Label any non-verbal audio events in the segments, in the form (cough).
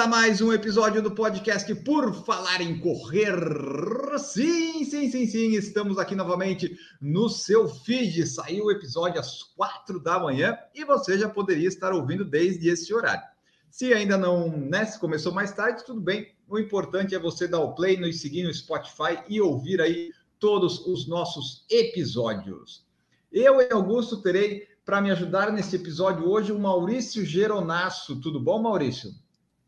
Começa mais um episódio do podcast Por Falar em Correr. Sim, sim, sim, sim, estamos aqui novamente no seu feed. Saiu o episódio às quatro da manhã e você já poderia estar ouvindo desde esse horário. Se ainda não, né, se começou mais tarde, tudo bem. O importante é você dar o play, nos seguir no Spotify e ouvir aí todos os nossos episódios. Eu e Augusto terei para me ajudar nesse episódio hoje o Maurício Geronasso. Tudo bom, Maurício?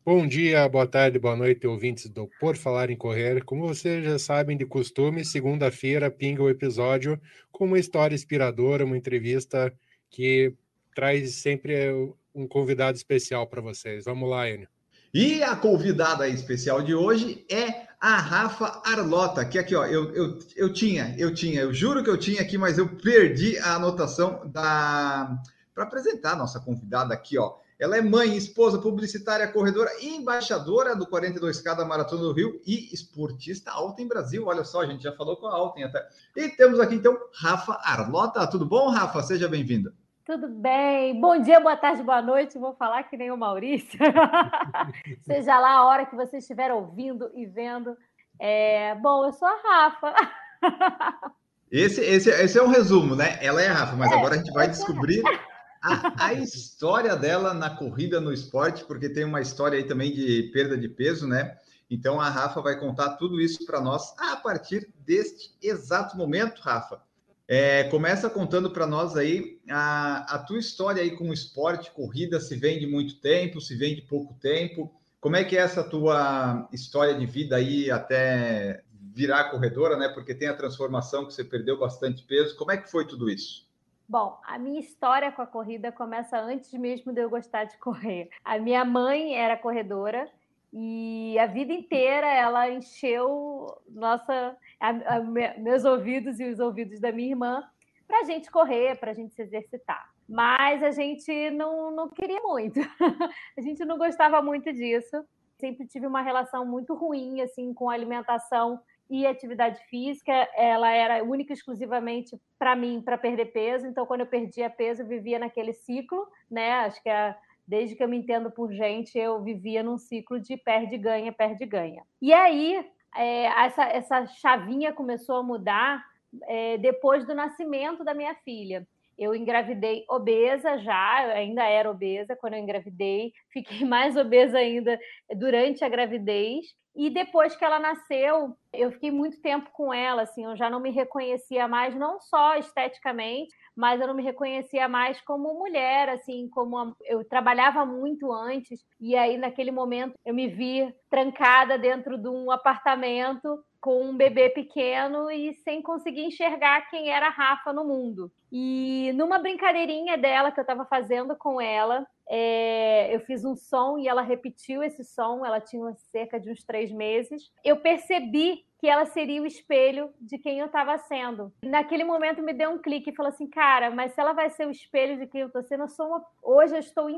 Bom dia, boa tarde, boa noite, ouvintes do Por Falar em Correr. Como vocês já sabem de costume, segunda-feira pinga o episódio com uma história inspiradora, uma entrevista que traz sempre um convidado especial para vocês. Vamos lá, Enio. E a convidada especial de hoje é a Rafa Arlota, que aqui, ó, eu, eu, eu tinha, eu tinha, eu juro que eu tinha aqui, mas eu perdi a anotação da para apresentar a nossa convidada aqui, ó. Ela é mãe, esposa, publicitária, corredora e embaixadora do 42K da Maratona do Rio e esportista Alten Brasil. Olha só, a gente já falou com a Alten até. E temos aqui então Rafa Arlota. Tudo bom, Rafa? Seja bem-vinda. Tudo bem. Bom dia, boa tarde, boa noite. Vou falar que nem o Maurício. (laughs) Seja lá a hora que você estiver ouvindo e vendo. É... Bom, eu sou a Rafa. Esse, esse, esse é um resumo, né? Ela é a Rafa, mas é, agora a gente vai descobrir a, história dela na corrida no esporte, porque tem uma história aí também de perda de peso, né? Então a Rafa vai contar tudo isso para nós a partir deste exato momento, Rafa. É, começa contando para nós aí a, a tua história aí com o esporte, corrida, se vem de muito tempo, se vem de pouco tempo. Como é que é essa tua história de vida aí até virar corredora, né? Porque tem a transformação que você perdeu bastante peso. Como é que foi tudo isso? Bom, a minha história com a corrida começa antes mesmo de eu gostar de correr. A minha mãe era corredora e a vida inteira ela encheu nossa, a, a, meus ouvidos e os ouvidos da minha irmã para a gente correr, para a gente se exercitar. Mas a gente não, não queria muito, (laughs) a gente não gostava muito disso. Sempre tive uma relação muito ruim assim com a alimentação e atividade física, ela era única e exclusivamente para mim, para perder peso. Então, quando eu perdia peso, eu vivia naquele ciclo, né? Acho que é, desde que eu me entendo por gente, eu vivia num ciclo de perde-ganha, perde-ganha. E aí, é, essa, essa chavinha começou a mudar é, depois do nascimento da minha filha. Eu engravidei obesa já, eu ainda era obesa quando eu engravidei, fiquei (laughs) mais obesa ainda durante a gravidez. E depois que ela nasceu, eu fiquei muito tempo com ela, assim, eu já não me reconhecia mais, não só esteticamente, mas eu não me reconhecia mais como mulher, assim, como eu trabalhava muito antes, e aí naquele momento eu me vi trancada dentro de um apartamento com um bebê pequeno e sem conseguir enxergar quem era a Rafa no mundo. E numa brincadeirinha dela que eu estava fazendo com ela, é, eu fiz um som e ela repetiu esse som. Ela tinha cerca de uns três meses. Eu percebi que ela seria o espelho de quem eu estava sendo. Naquele momento me deu um clique e falou assim, cara, mas se ela vai ser o espelho de quem eu estou sendo, eu sou uma... hoje eu estou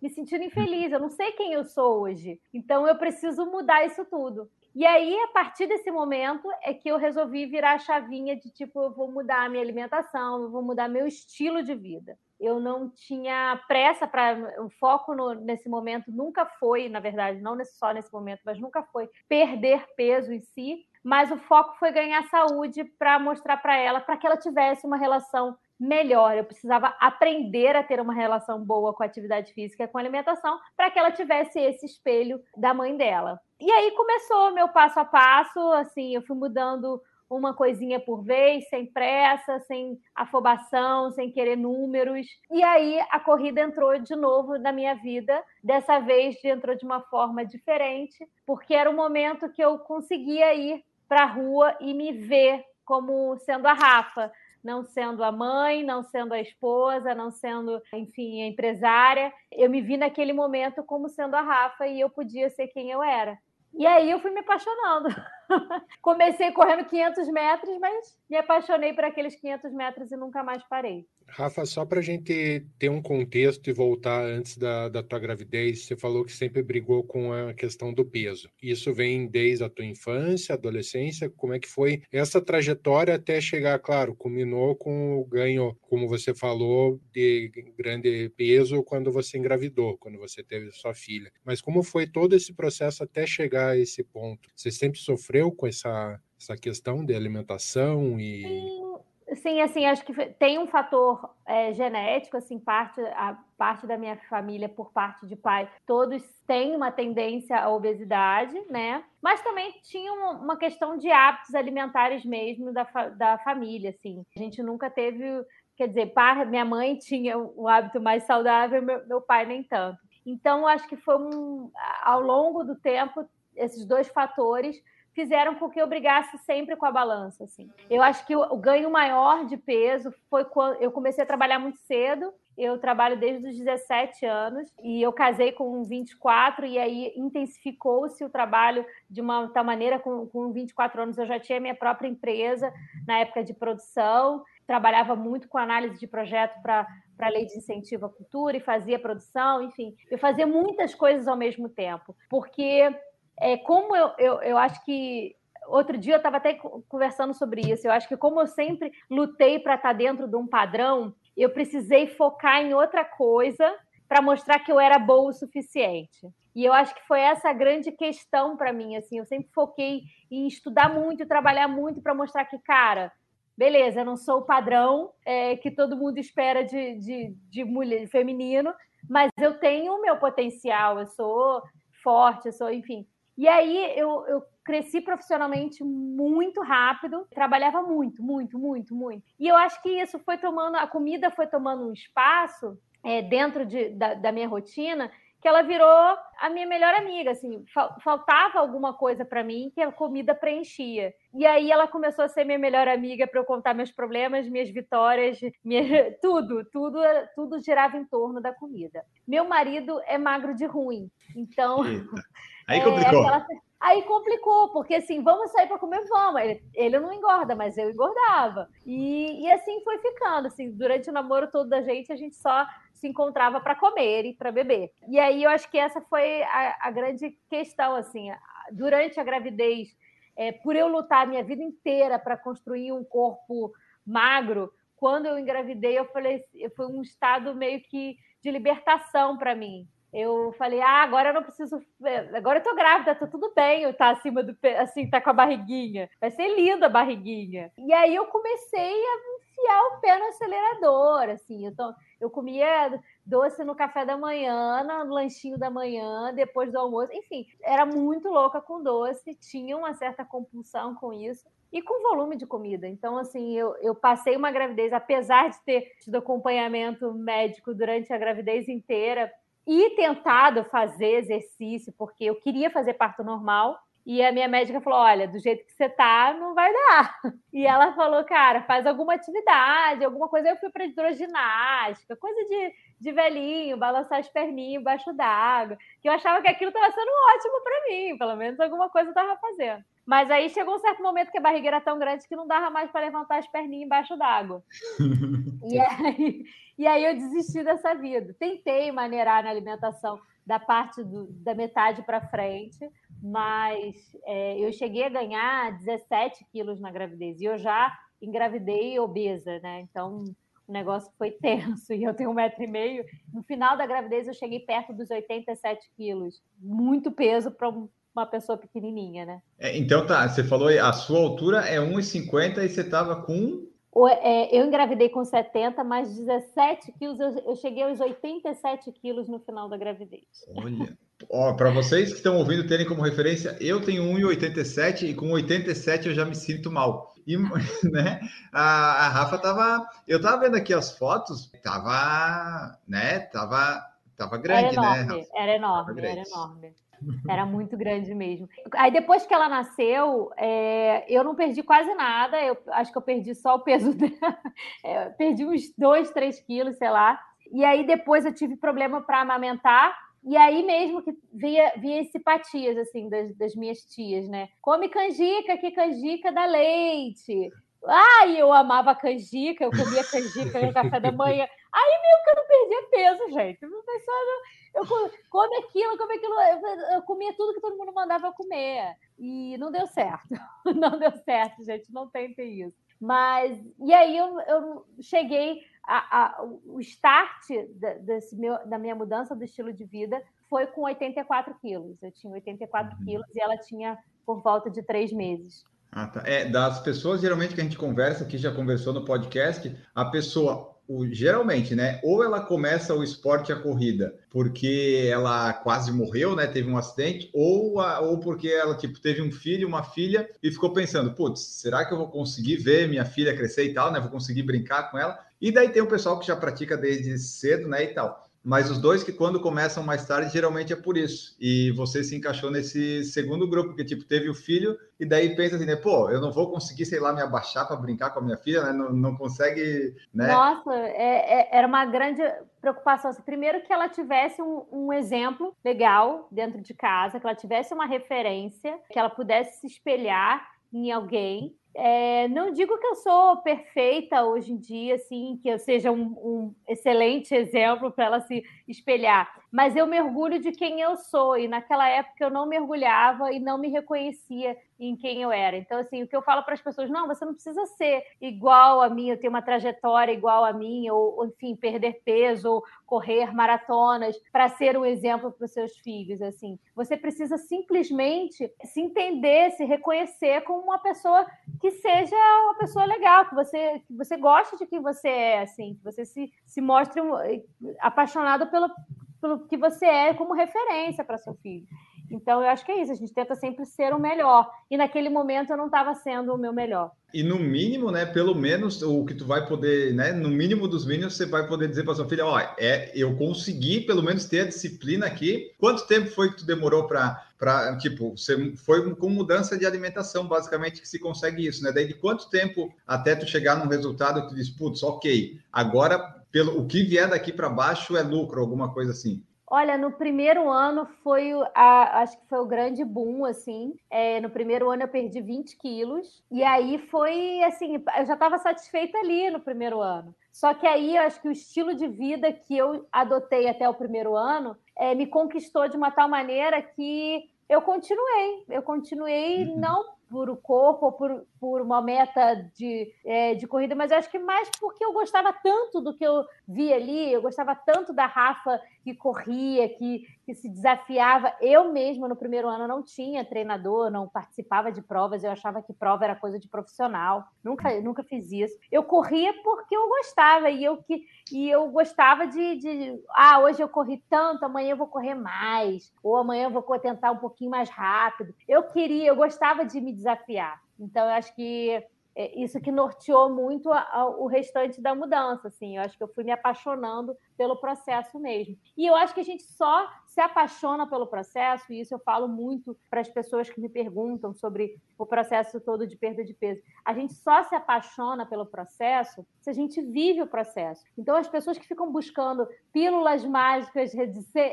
me sentindo infeliz. Eu não sei quem eu sou hoje. Então eu preciso mudar isso tudo. E aí, a partir desse momento, é que eu resolvi virar a chavinha de tipo, eu vou mudar a minha alimentação, eu vou mudar meu estilo de vida. Eu não tinha pressa para. O foco no, nesse momento nunca foi, na verdade, não só nesse momento, mas nunca foi perder peso em si, mas o foco foi ganhar saúde para mostrar para ela, para que ela tivesse uma relação melhor. Eu precisava aprender a ter uma relação boa com a atividade física com a alimentação para que ela tivesse esse espelho da mãe dela. E aí começou meu passo a passo, assim, eu fui mudando uma coisinha por vez, sem pressa, sem afobação, sem querer números. E aí a corrida entrou de novo na minha vida. Dessa vez entrou de uma forma diferente, porque era o momento que eu conseguia ir para a rua e me ver como sendo a Rafa, não sendo a mãe, não sendo a esposa, não sendo, enfim, a empresária. Eu me vi naquele momento como sendo a Rafa e eu podia ser quem eu era. E aí eu fui me apaixonando. (laughs) Comecei correndo 500 metros, mas me apaixonei por aqueles 500 metros e nunca mais parei. Rafa, só para a gente ter um contexto e voltar antes da, da tua gravidez, você falou que sempre brigou com a questão do peso. Isso vem desde a tua infância, adolescência? Como é que foi essa trajetória até chegar, claro, culminou com o ganho, como você falou, de grande peso quando você engravidou, quando você teve sua filha. Mas como foi todo esse processo até chegar a esse ponto? Você sempre sofreu com essa, essa questão de alimentação e... Sim Sim, assim, acho que tem um fator é, genético, assim, parte, a parte da minha família, por parte de pai, todos têm uma tendência à obesidade, né? Mas também tinha uma questão de hábitos alimentares mesmo da, da família, assim. A gente nunca teve, quer dizer, minha mãe tinha um hábito mais saudável, meu, meu pai nem tanto. Então, acho que foi um, ao longo do tempo, esses dois fatores fizeram com que eu brigasse sempre com a balança. Assim. Eu acho que o, ganho maior de peso foi quando eu comecei a trabalhar muito cedo. Eu trabalho desde os 17 anos e eu casei com 24 e aí intensificou-se o trabalho de uma tal maneira com, com 24 anos eu já tinha minha própria empresa na época de produção, trabalhava muito com análise de projeto para para a lei de incentivo à cultura e fazia produção, enfim, eu fazia muitas coisas ao mesmo tempo, porque é, como eu, eu, eu acho que outro dia eu estava até conversando sobre isso. Eu acho que como eu sempre lutei para estar tá dentro de um padrão, eu precisei focar em outra coisa para mostrar que eu era boa o suficiente. E eu acho que foi essa a grande questão para mim. Assim, eu sempre foquei em estudar muito, trabalhar muito para mostrar que, cara, beleza, eu não sou o padrão é, que todo mundo espera de, de, de mulher, feminino, mas eu tenho o meu potencial, eu sou forte, eu sou, enfim. E aí eu, eu cresci profissionalmente muito rápido, trabalhava muito, muito, muito, muito. E eu acho que isso foi tomando, a comida foi tomando um espaço é, dentro de, da, da minha rotina que ela virou a minha melhor amiga, assim, faltava alguma coisa para mim que a comida preenchia. E aí ela começou a ser minha melhor amiga para eu contar meus problemas, minhas vitórias, minha... (laughs) tudo, tudo, tudo girava em torno da comida. Meu marido é magro de ruim, então. Aí é, complicou. É. Aí complicou, porque assim, vamos sair para comer, vamos. Ele, ele não engorda, mas eu engordava. E, e assim foi ficando. Assim, durante o namoro todo da gente, a gente só se encontrava para comer e para beber. E aí eu acho que essa foi a, a grande questão, assim, durante a gravidez, é, por eu lutar a minha vida inteira para construir um corpo magro, quando eu engravidei, eu falei, foi um estado meio que de libertação para mim eu falei, ah, agora eu não preciso. Agora eu tô grávida, tá tudo bem, eu tá acima do assim, tá com a barriguinha. Vai ser linda a barriguinha. E aí eu comecei a enfiar o pé no acelerador, assim. Eu, tô, eu comia doce no café da manhã, no lanchinho da manhã, depois do almoço. Enfim, era muito louca com doce, tinha uma certa compulsão com isso e com volume de comida. Então, assim, eu, eu passei uma gravidez, apesar de ter tido acompanhamento médico durante a gravidez inteira, e tentado fazer exercício, porque eu queria fazer parto normal. E a minha médica falou: Olha, do jeito que você tá, não vai dar. (laughs) E ela falou: Cara, faz alguma atividade, alguma coisa. Eu fui para hidroginástica, coisa de, de velhinho, balançar as perninhas embaixo d'água. Que eu achava que aquilo estava sendo ótimo para mim, pelo menos alguma coisa eu estava fazendo. Mas aí chegou um certo momento que a barriga era tão grande que não dava mais para levantar as perninhas embaixo d'água. (laughs) e, aí, e aí eu desisti dessa vida. Tentei maneirar na alimentação da parte do, da metade para frente, mas é, eu cheguei a ganhar 17 quilos na gravidez e eu já engravidei obesa, né? Então o negócio foi tenso (laughs) e eu tenho um metro e meio. No final da gravidez eu cheguei perto dos 87 quilos, muito peso para uma pessoa pequenininha, né? É, então tá, você falou a sua altura é 1,50 e você estava com é, eu engravidei com 70, mais 17 quilos, eu, cheguei aos 87 quilos no final da gravidez. Olha, ó, para vocês que estão ouvindo terem como referência, eu tenho 1,87 e com 87 eu já me sinto mal. E (laughs) né, a, a Rafa tava, eu tava vendo aqui as fotos, tava, né, tava, tava grande, era né, enorme, né? Era enorme, era enorme. Era muito grande mesmo. Aí depois que ela nasceu, é, eu não perdi quase nada. Eu acho que eu perdi só o peso (laughs) dela. É, perdi uns 2, 3 quilos, sei lá. E aí depois eu tive problema para amamentar, E aí mesmo que via, via simpatias, assim, das, das minhas tias, né? Come canjica, que canjica dá leite. Ai, eu amava canjica, eu comia canjica no café da manhã. Aí meio que eu não perdia peso, gente. Eu pensava, eu come aquilo, come aquilo. Eu comia tudo que todo mundo mandava comer. E não deu certo. (laughs) Não deu certo, gente. Não tentem isso. Mas, e aí eu, eu cheguei, a, a, o start desse meu, da minha mudança do estilo de vida foi com 84 quilos. Eu tinha 84 uhum. quilos e ela tinha por volta de três meses. Ah, tá. É, das pessoas geralmente que a gente conversa, que já conversou no podcast, a pessoa o, geralmente, né? Ou ela começa o esporte a corrida porque ela quase morreu, né? Teve um acidente, ou, a, ou porque ela tipo teve um filho, uma filha e ficou pensando, putz, será que eu vou conseguir ver minha filha crescer e tal, né? Vou conseguir brincar com ela? E daí tem o pessoal que já pratica desde cedo, né? E tal mas os dois que quando começam mais tarde geralmente é por isso. E você se encaixou nesse segundo grupo que tipo teve o filho e daí pensa assim, né, pô, eu não vou conseguir, sei lá, me abaixar para brincar com a minha filha, né? Não, não consegue, né? Nossa, é, é, era uma grande preocupação. Assim, primeiro que ela tivesse um, um, exemplo legal dentro de casa, que ela tivesse uma referência, que ela pudesse se espelhar em alguém é, não digo que eu sou perfeita hoje em dia, assim, que eu seja um, um excelente exemplo para ela se espelhar, mas eu mergulho de quem eu sou, e naquela época eu não mergulhava e não me reconhecia em quem eu era. Então, assim, o que eu falo para as pessoas, não, você não precisa ser igual a mim, eu ter uma trajetória igual a mim, ou, ou enfim, perder peso, ou correr maratonas para ser um exemplo para os seus filhos, assim. Você precisa simplesmente se entender, se reconhecer como uma pessoa que seja uma pessoa legal, que você, que você goste de quem você é, assim, que você se, se mostre apaixonado pelo, pelo que você é como referência para seu filho. Então, eu acho que é isso, a gente tenta sempre ser o melhor. E naquele momento eu não estava sendo o meu melhor. E no mínimo, né, pelo menos o que tu vai poder, né, no mínimo dos mínimos, você vai poder dizer para sua filha, ó, é, eu consegui pelo menos ter a disciplina aqui. Quanto tempo foi que tu demorou para para tipo, você foi com mudança de alimentação, basicamente que se consegue isso, né? Daí de quanto tempo até tu chegar num resultado que tu diz, putz, OK, agora pelo o que vier daqui para baixo é lucro, alguma coisa assim. Olha, no primeiro ano foi, a, acho que foi o grande boom, assim. É, no primeiro ano eu perdi 20 quilos. E aí foi, assim, eu já estava satisfeita ali no primeiro ano. Só que aí eu acho que o estilo de vida que eu adotei até o primeiro ano é, me conquistou de uma tal maneira que eu continuei. Eu continuei uhum. não por o corpo ou por, por uma meta de, é, de corrida, mas acho que mais porque eu gostava tanto do que eu vi ali, eu gostava tanto da Rafa que corria, que, que se desafiava. Eu mesma, no primeiro ano, não tinha treinador, não participava de provas, eu achava que prova era coisa de profissional, nunca, nunca fiz isso. Eu corria porque eu gostava, e eu, que, e eu gostava de, de, ah, hoje eu corri tanto, amanhã eu vou correr mais, ou amanhã eu vou tentar um pouquinho mais rápido. Eu queria, eu gostava de me desafiar. Então, eu acho que é isso que norteou muito a, a, o restante da mudança, assim. Eu acho que eu fui me apaixonando pelo processo mesmo. E eu acho que a gente só se apaixona pelo processo, e isso eu falo muito para as pessoas que me perguntam sobre o processo todo de perda de peso. A gente só se apaixona pelo processo se a gente vive o processo. Então, as pessoas que ficam buscando pílulas mágicas,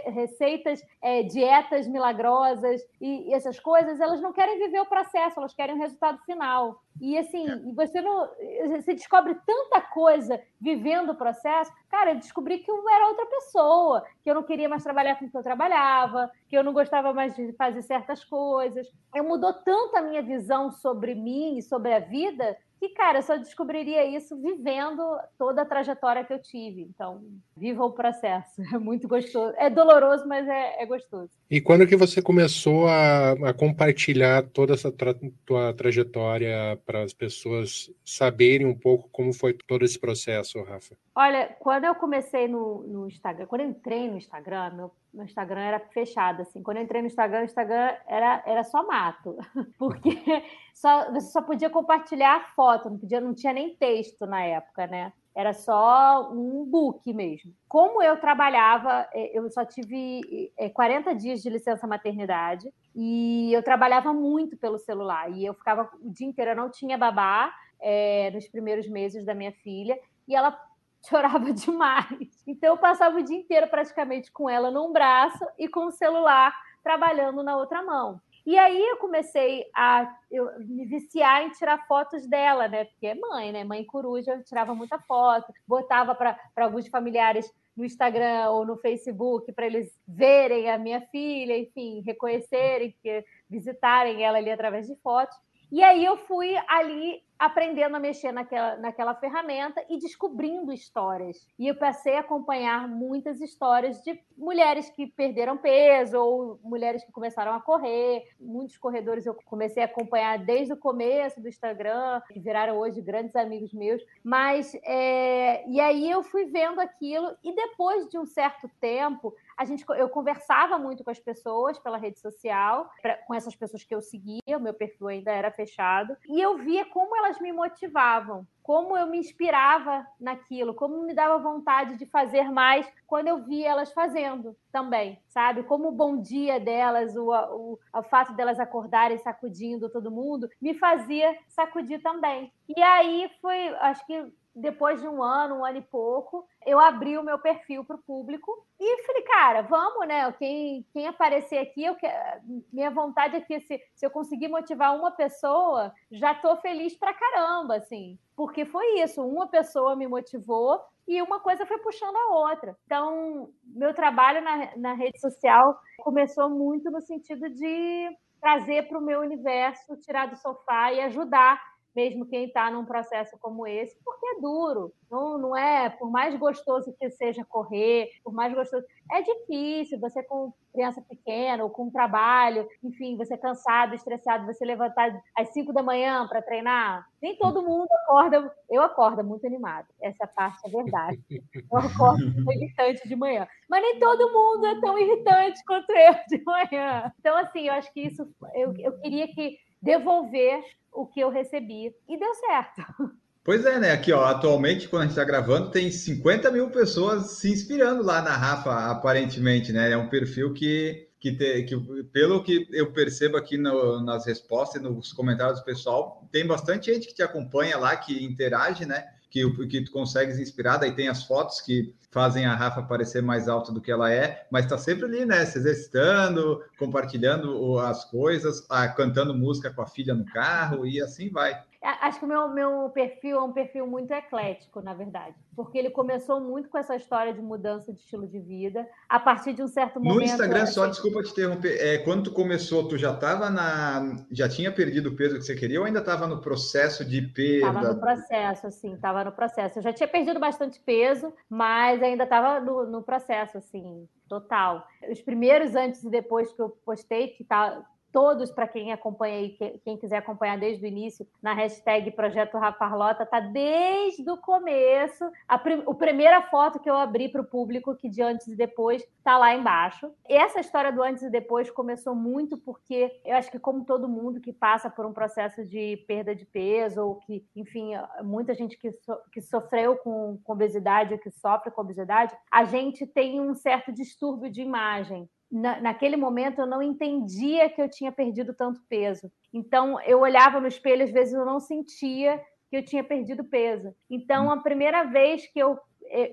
receitas, é, dietas milagrosas e essas coisas, elas não querem viver o processo, elas querem o resultado final. E assim, é. você não, você descobre tanta coisa vivendo o processo. Cara, eu descobri que eu era outra pessoa, que eu não queria mais trabalhar com o que eu trabalhava, que eu não gostava mais de fazer certas coisas. Eu mudou tanto a minha visão sobre mim e sobre a vida que, cara, eu só descobriria isso vivendo toda a trajetória que eu tive. Então, viva o processo. (laughs) É muito gostoso. É doloroso, mas é, é gostoso. E quando que você começou a, a compartilhar toda essa tra tua trajetória para as pessoas saberem um pouco como foi todo esse processo, Rafa? Olha, quando eu comecei no, no Instagram, quando eu entrei no Instagram, meu, meu Instagram era fechado, assim. Quando eu entrei no Instagram, o Instagram era, era só mato. (laughs) Porque só, você só podia compartilhar foto, não, podia, não tinha nem texto na época, né? Era só um book mesmo. Como eu trabalhava, é, eu só tive 40 é, dias de licença maternidade e eu trabalhava muito pelo celular. E eu ficava o dia inteiro, eu não tinha babá é, nos primeiros meses da minha filha. E ela (laughs) chorava demais. Então eu passava o dia inteiro praticamente com ela num braço e com o celular trabalhando na outra mão. E aí eu comecei a eu, me viciar em tirar fotos dela, né? Porque é mãe, né? Mãe coruja, eu tirava muita foto, botava para alguns familiares no Instagram ou no Facebook para eles verem a minha filha, enfim, reconhecerem, visitarem ela ali através de fotos. E aí eu fui ali aprendendo a mexer naquela, naquela ferramenta e descobrindo histórias. E eu passei a acompanhar muitas histórias de mulheres que perderam peso ou mulheres que começaram a correr. Muitos corredores eu comecei a acompanhar desde o começo do Instagram, que viraram hoje grandes amigos meus. Mas, é... e aí eu fui vendo aquilo e depois de um certo tempo, a gente, eu conversava muito com as pessoas pela rede social, pra, com essas pessoas que eu seguia, o meu perfil ainda era fechado, e eu via como elas me motivavam, como eu me inspirava naquilo, como me dava vontade de fazer mais quando eu via elas fazendo também, sabe? Como o bom dia delas, o, o, o fato delas acordarem sacudindo todo mundo, me fazia sacudir também. E aí foi, acho que depois de um ano, um ano e pouco, eu abri o meu perfil para o público e falei, cara, vamos, né? Quem, quem aparecer aqui, eu minha vontade é que se, se eu conseguir motivar uma pessoa, já estou feliz pra caramba, assim. Porque foi isso, uma pessoa me motivou e uma coisa foi puxando a outra. Então, meu trabalho na, na rede social começou muito no sentido de trazer para o meu universo, tirar do sofá e ajudar mesmo quem está num processo como esse, porque é duro. Não, não é, por mais gostoso que seja correr, por mais gostoso. É difícil, você com criança pequena ou com trabalho, enfim, você cansado, estressado, você levantar às 5 da manhã para treinar. Nem todo mundo acorda. Eu acordo muito animado, essa parte é verdade. Eu acordo (laughs) irritante de manhã. Mas nem todo mundo é tão irritante quanto eu de manhã. Então, assim, eu acho que isso. Eu, eu queria que devolver o que eu recebi. E deu certo. Pois é, né? Aqui, ó, atualmente, quando a gente está gravando, tem 50 mil pessoas se inspirando lá na Rafa, aparentemente, né? É um perfil que, que, te, que pelo que eu percebo aqui no, nas respostas, nos comentários do pessoal, tem bastante gente que te acompanha lá, que interage, né? Que, que tu consegues inspirar, daí tem as fotos que fazem a Rafa parecer mais alta do que ela é, mas está sempre ali, né? Se exercitando, compartilhando as coisas, cantando música com a filha no carro e assim vai. Acho que o meu, meu perfil é um perfil muito eclético, na verdade, porque ele começou muito com essa história de mudança de estilo de vida. A partir de um certo momento. No Instagram, só desculpa te interromper, é, quando tu começou, tu já estava na. Já tinha perdido o peso que você queria ou ainda estava no processo de perda? Estava no processo, assim, estava no processo. Eu já tinha perdido bastante peso, mas ainda estava no, no processo, assim, total. Os primeiros antes e depois que eu postei, que tá, todos, para quem acompanha aí, quem quiser acompanhar desde o início, na hashtag Projeto Rafarlota, tá desde o começo. A, prim a primeira foto que eu abri para o público, que de antes e depois, tá lá embaixo. E essa história do antes e depois começou muito porque eu acho que, como todo mundo que passa por um processo de perda de peso, ou que, enfim, muita gente que, so que sofreu com, com obesidade ou que sofre com obesidade, a gente tem um certo distúrbio de imagem na, naquele momento eu não entendia que eu tinha perdido tanto peso. Então eu olhava no espelho, às vezes eu não sentia que eu tinha perdido peso. Então a primeira vez que eu,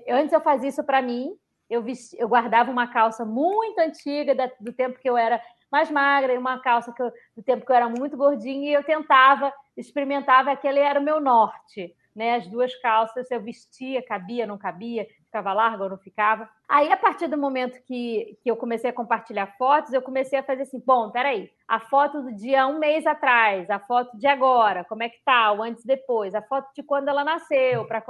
eu antes eu fazia isso para mim, eu, eu guardava uma calça muito antiga da, do tempo que eu era mais magra e uma calça que eu, do tempo que eu era muito gordinha e eu tentava experimentava aquele era o meu norte né? As duas calças eu vestia, cabia, não cabia, ficava larga ou não ficava. Aí, a partir do momento que, que eu comecei a compartilhar fotos, eu comecei a fazer assim: bom, peraí, a foto do dia um mês atrás, a foto de agora, como é que tá, o antes e depois, a foto de quando ela nasceu, para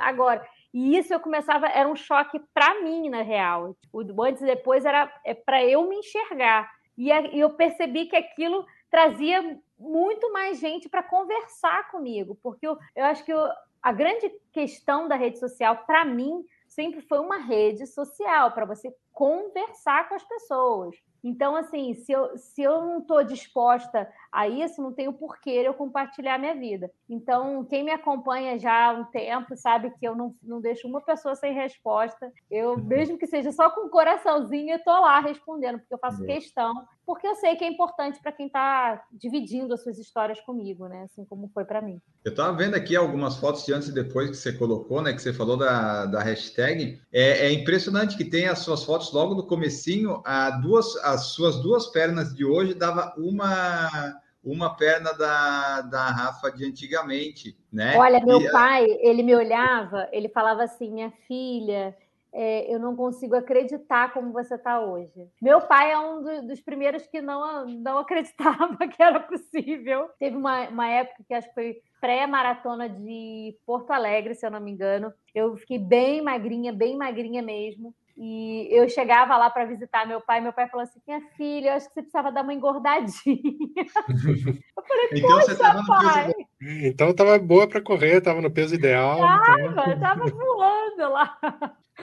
agora. E isso eu começava, era um choque para mim, na real. O antes e depois era é para eu me enxergar. E eu percebi que aquilo trazia muito mais gente para conversar comigo, porque eu, eu acho que eu, a grande questão da rede social, para mim, sempre foi uma rede social para você conversar com as pessoas. Então, assim, se eu, se eu não estou disposta a isso, não tenho porquê eu compartilhar minha vida. Então, quem me acompanha já há um tempo sabe que eu não, não deixo uma pessoa sem resposta. Eu, uhum. mesmo que seja só com um coraçãozinho, eu estou lá respondendo, porque eu faço questão, porque eu sei que é importante para quem está dividindo as suas histórias comigo, né? Assim como foi para mim. Eu estava vendo aqui algumas fotos de antes e depois que você colocou, né? Que você falou da, da hashtag. É, é impressionante que tem as suas fotos logo no comecinho, a duas, as suas duas pernas de hoje dava uma uma perna da, da Rafa de antigamente, né? Olha, meu e, pai, ele me olhava, ele falava assim, minha filha, é, eu não consigo acreditar como você está hoje. Meu pai é um do, dos primeiros que não, não acreditava (laughs) que era possível. Teve uma, uma época que acho que foi pré-maratona de Porto Alegre, se eu não me engano. Eu fiquei bem magrinha, bem magrinha mesmo. E eu chegava lá para visitar meu pai, meu pai falou assim: minha filha, eu acho que você precisava dar uma engordadinha. (laughs) eu falei, então, você tava pai. Peso... Então estava boa para correr, estava no peso ideal. Tava, então... voando lá.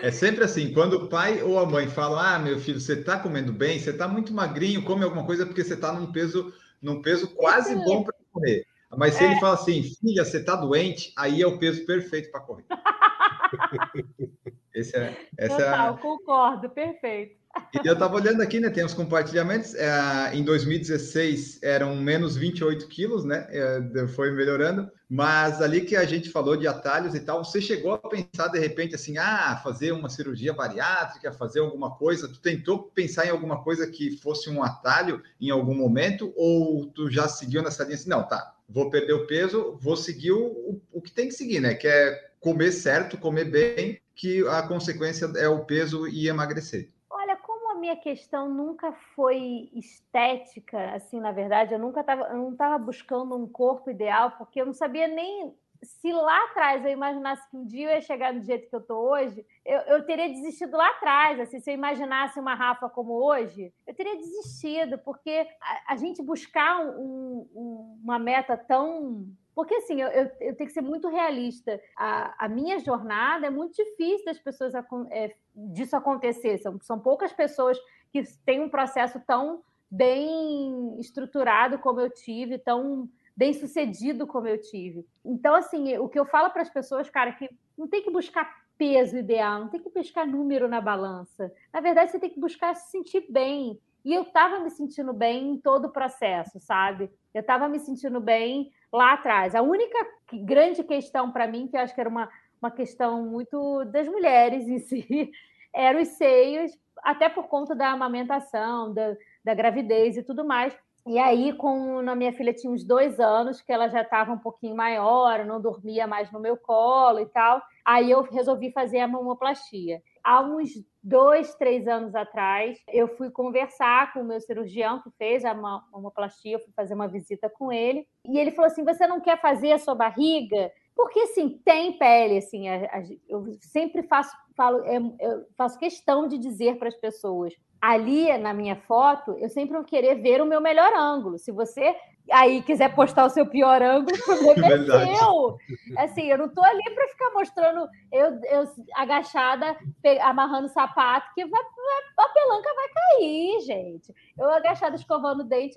É sempre assim, quando o pai ou a mãe falam: Ah, meu filho, você está comendo bem, você está muito magrinho, come alguma coisa porque você está num peso, num peso quase bom para correr. Mas se é. ele fala assim, filha, você está doente, aí é o peso perfeito para correr. (laughs) Esse é, essa Total, é... concordo, perfeito. E eu estava olhando aqui, né? Tem os compartilhamentos. É, em 2016 eram menos 28 quilos, né? É, foi melhorando. Mas ali que a gente falou de atalhos e tal, você chegou a pensar de repente assim, ah, fazer uma cirurgia bariátrica, fazer alguma coisa? Tu tentou pensar em alguma coisa que fosse um atalho em algum momento? Ou tu já seguiu nessa linha assim, não, tá, vou perder o peso, vou seguir o, o, o que tem que seguir, né? Que é comer certo, comer bem, que a consequência é o peso e emagrecer. Olha, como a minha questão nunca foi estética, assim, na verdade, eu nunca estava, não estava buscando um corpo ideal, porque eu não sabia nem se lá atrás eu imaginasse que um dia eu ia chegar do jeito que eu estou hoje, eu, eu, teria desistido lá atrás. Assim, se eu imaginasse uma Rafa como hoje, eu teria desistido, porque a, a gente buscar um, um, uma meta tão porque, assim, eu, eu, eu, tenho que ser muito realista. A, a, minha jornada é muito difícil das pessoas é, disso acontecer. São, são poucas pessoas que têm um processo tão bem estruturado como eu tive, tão bem sucedido como eu tive. Então, assim, o que eu falo para as pessoas, cara, é que não tem que buscar peso ideal, não tem que buscar número na balança. Na verdade, você tem que buscar se sentir bem. E eu estava me sentindo bem em todo o processo, sabe? Eu estava me sentindo bem lá atrás. A única grande questão para mim, que eu acho que era uma, uma questão muito das mulheres em (laughs) si, eram os seios, até por conta da amamentação, da, da gravidez e tudo mais. E aí, com a minha filha tinha uns dois anos, que ela já estava um pouquinho maior, não dormia mais no meu colo e tal. Aí eu resolvi fazer a mamoplastia. Há uns dois, três anos atrás, eu fui conversar com o meu cirurgião que fez a mamoplastia, fui fazer uma visita com ele, e ele falou assim: você não quer fazer a sua barriga? Porque assim, tem pele, assim, a, a, eu sempre faço, falo, é, eu faço questão de dizer para as pessoas. Ali na minha foto, eu sempre vou querer ver o meu melhor ângulo. Se você aí quiser postar o seu pior ângulo, o problema é, (laughs) seu. Assim, eu não estou ali para ficar mostrando eu, eu agachada, amarrando sapato, que vai, vai, a pelanca vai cair, gente. Eu agachada escovando o dente,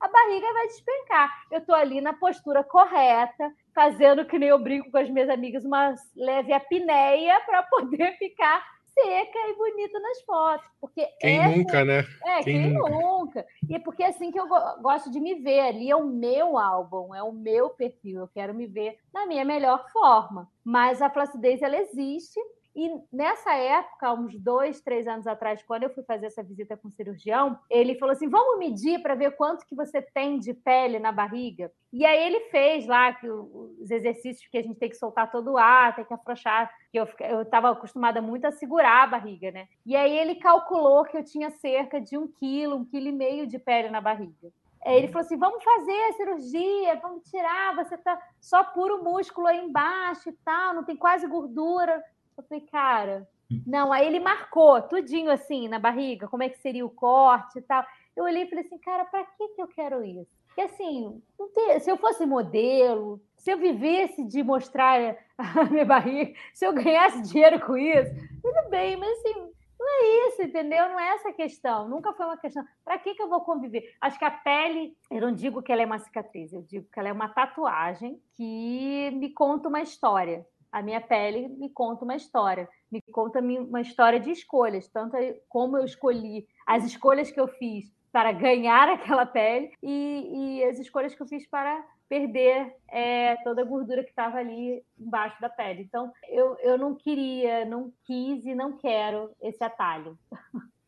a barriga vai despencar. Eu estou ali na postura correta, fazendo que nem eu brinco com as minhas amigas, uma leve apneia para (laughs) poder ficar seca e bonita nas fotos. Porque quem essa... nunca, né? É, quem, quem nunca. nunca. E é porque é assim que eu gosto de me ver. Ali é o meu álbum, é o meu perfil. Eu quero me ver na minha melhor forma. Mas a flacidez, ela existe. E nessa época, uns dois, três anos atrás, quando eu fui fazer essa visita com o cirurgião, ele falou assim: vamos medir para ver quanto que você tem de pele na barriga. E aí ele fez lá os exercícios que a gente tem que soltar todo o ar, tem que afrouxar, que eu estava acostumada muito a segurar a barriga, né? E aí ele calculou que eu tinha cerca de um quilo, um quilo e meio de pele na barriga. Ele falou assim: vamos fazer a cirurgia, vamos tirar, você tá só puro músculo aí embaixo e tal, não tem quase gordura. Eu falei, cara, não. Aí ele marcou tudinho assim na barriga, como é que seria o corte e tal. Eu olhei e falei assim, cara, para que, que eu quero isso? E assim, tem, se eu fosse modelo, se eu vivesse de mostrar (laughs) a minha barriga, se eu ganhasse dinheiro com isso, tudo bem, mas assim, Não é isso, entendeu? Não é essa a questão. Nunca foi uma questão. Para que, que eu vou conviver? Acho que a pele, eu não digo que ela é uma cicatriz, eu digo que ela é uma tatuagem que me conta uma história. A minha pele me conta uma história, me conta uma história de escolhas, tanto como eu escolhi, as escolhas que eu fiz para ganhar (laughs) aquela pele e, e as escolhas que eu fiz para perder é, toda a gordura que estava ali embaixo da pele. Então, eu, eu não queria, não quis e não quero esse atalho.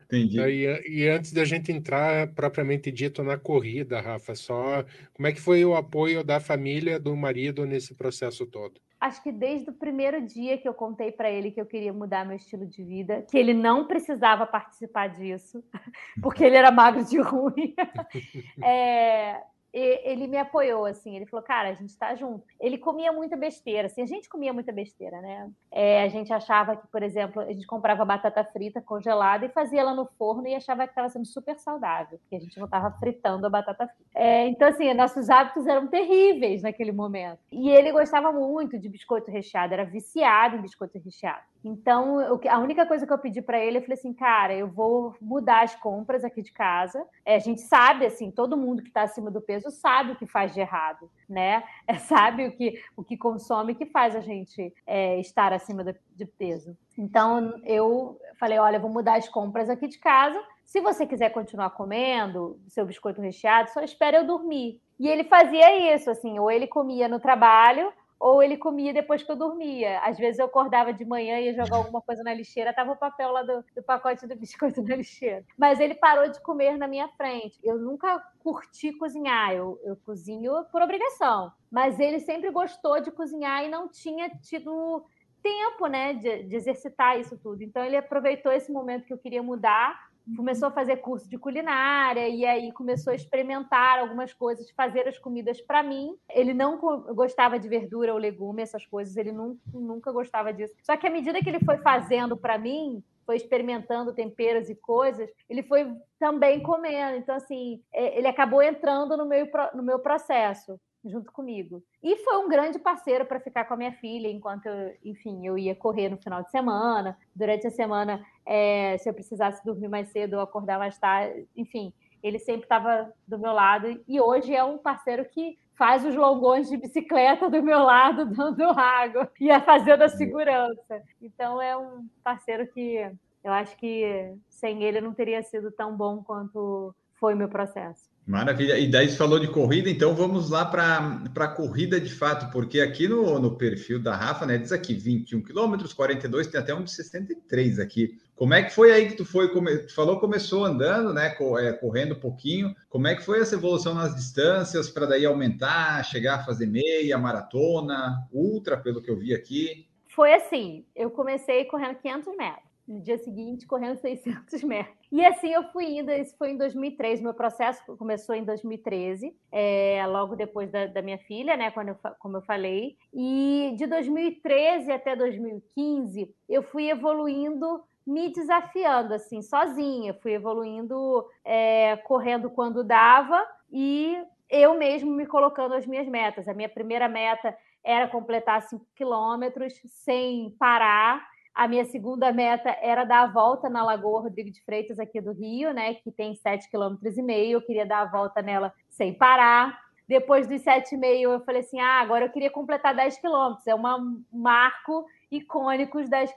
Entendi. E, e, antes da gente entrar propriamente dito na corrida, Rafa, só como é que foi o apoio da família do marido nesse processo todo? Acho que desde o primeiro dia que eu contei para ele que eu queria mudar meu estilo de vida, que ele não precisava participar disso, (laughs) porque ele era magro de ruim. (laughs) é, ele me apoiou, assim, ele falou, cara, a gente está junto. Ele comia muita besteira, assim, a gente comia muita besteira, né? É, a gente achava que, por exemplo, a gente comprava batata frita congelada e fazia ela no forno e achava que estava sendo super saudável, porque a gente não estava fritando a batata frita. É, então, assim, nossos hábitos eram terríveis naquele momento. E ele gostava muito de biscoito recheado, era viciado em biscoito recheado. Então, a única coisa que eu pedi para ele, eu falei assim, cara, eu vou mudar as compras aqui de casa. É, a gente sabe, assim, todo mundo que está acima do peso sabe o que faz de errado, né? (laughs) É, sabe o que, o que consome que faz a gente é, estar acima de peso. Então, eu falei, olha, vou mudar as compras aqui de casa. Se você quiser continuar comendo seu biscoito recheado, só espere eu dormir. E ele fazia isso, assim, ou ele comia no trabalho, ou ele comia depois que eu dormia. Às vezes eu acordava de manhã e ia jogar alguma coisa na lixeira, tava o papel lá do, do, pacote do (laughs) biscoito na lixeira. Mas ele parou de comer na minha frente. Eu nunca curti cozinhar, eu, eu cozinho por obrigação. Mas ele sempre gostou de cozinhar e não tinha tido tempo, né, de, de exercitar isso tudo. Então ele aproveitou esse momento que eu queria mudar começou a fazer curso de culinária e aí começou a experimentar algumas coisas, fazer as comidas para mim. Ele não gostava de verdura ou legume, essas coisas, ele nunca, nunca gostava disso. Só que à medida que ele foi fazendo para mim, foi experimentando temperos e coisas, ele foi também comendo. Então, assim, é, ele acabou entrando no meu, no meu processo junto comigo. E foi um grande parceiro para ficar com a minha filha enquanto, eu, enfim, eu ia correr no final de semana. Durante a semana, é, se eu precisasse dormir mais cedo ou acordar mais tarde, enfim, ele sempre estava do meu lado. E hoje é um parceiro que faz os longões de bicicleta do meu lado, (laughs) dando água e a fazendo a segurança. Então é um parceiro que eu acho que sem ele não teria sido tão bom quanto foi meu processo. Maravilha. E daí você falou de corrida, então vamos lá para a corrida de fato, porque aqui no, no perfil da Rafa, né, diz aqui 21 quilômetros, 42, tem até um de 63 aqui. Como é que foi aí que tu foi? Come, tu falou começou andando, né, é, correndo um pouquinho. Como é que foi essa evolução nas distâncias para daí aumentar, chegar a fazer meia, maratona, ultra, pelo que eu vi aqui? Foi assim, eu comecei correndo 500 metros no dia seguinte, correndo 600 (laughs) metros. E assim eu fui indo, isso foi em 2003, meu processo começou em 2013, é, logo depois da, da, minha filha, né, quando eu, como eu falei. E de 2013 até 2015, eu fui evoluindo me desafiando assim sozinha, fui evoluindo, é, correndo quando dava e eu mesmo me colocando as minhas metas. A minha primeira meta era completar 5 quilômetros sem parar. A minha segunda meta era dar a volta na Lagoa Rodrigo de Freitas, aqui do Rio, né? Que tem 7,5 km. Eu queria dar a volta nela sem parar. Depois dos 7,5, eu falei assim: ah, agora eu queria completar 10 quilômetros. É um marco icônico os 10,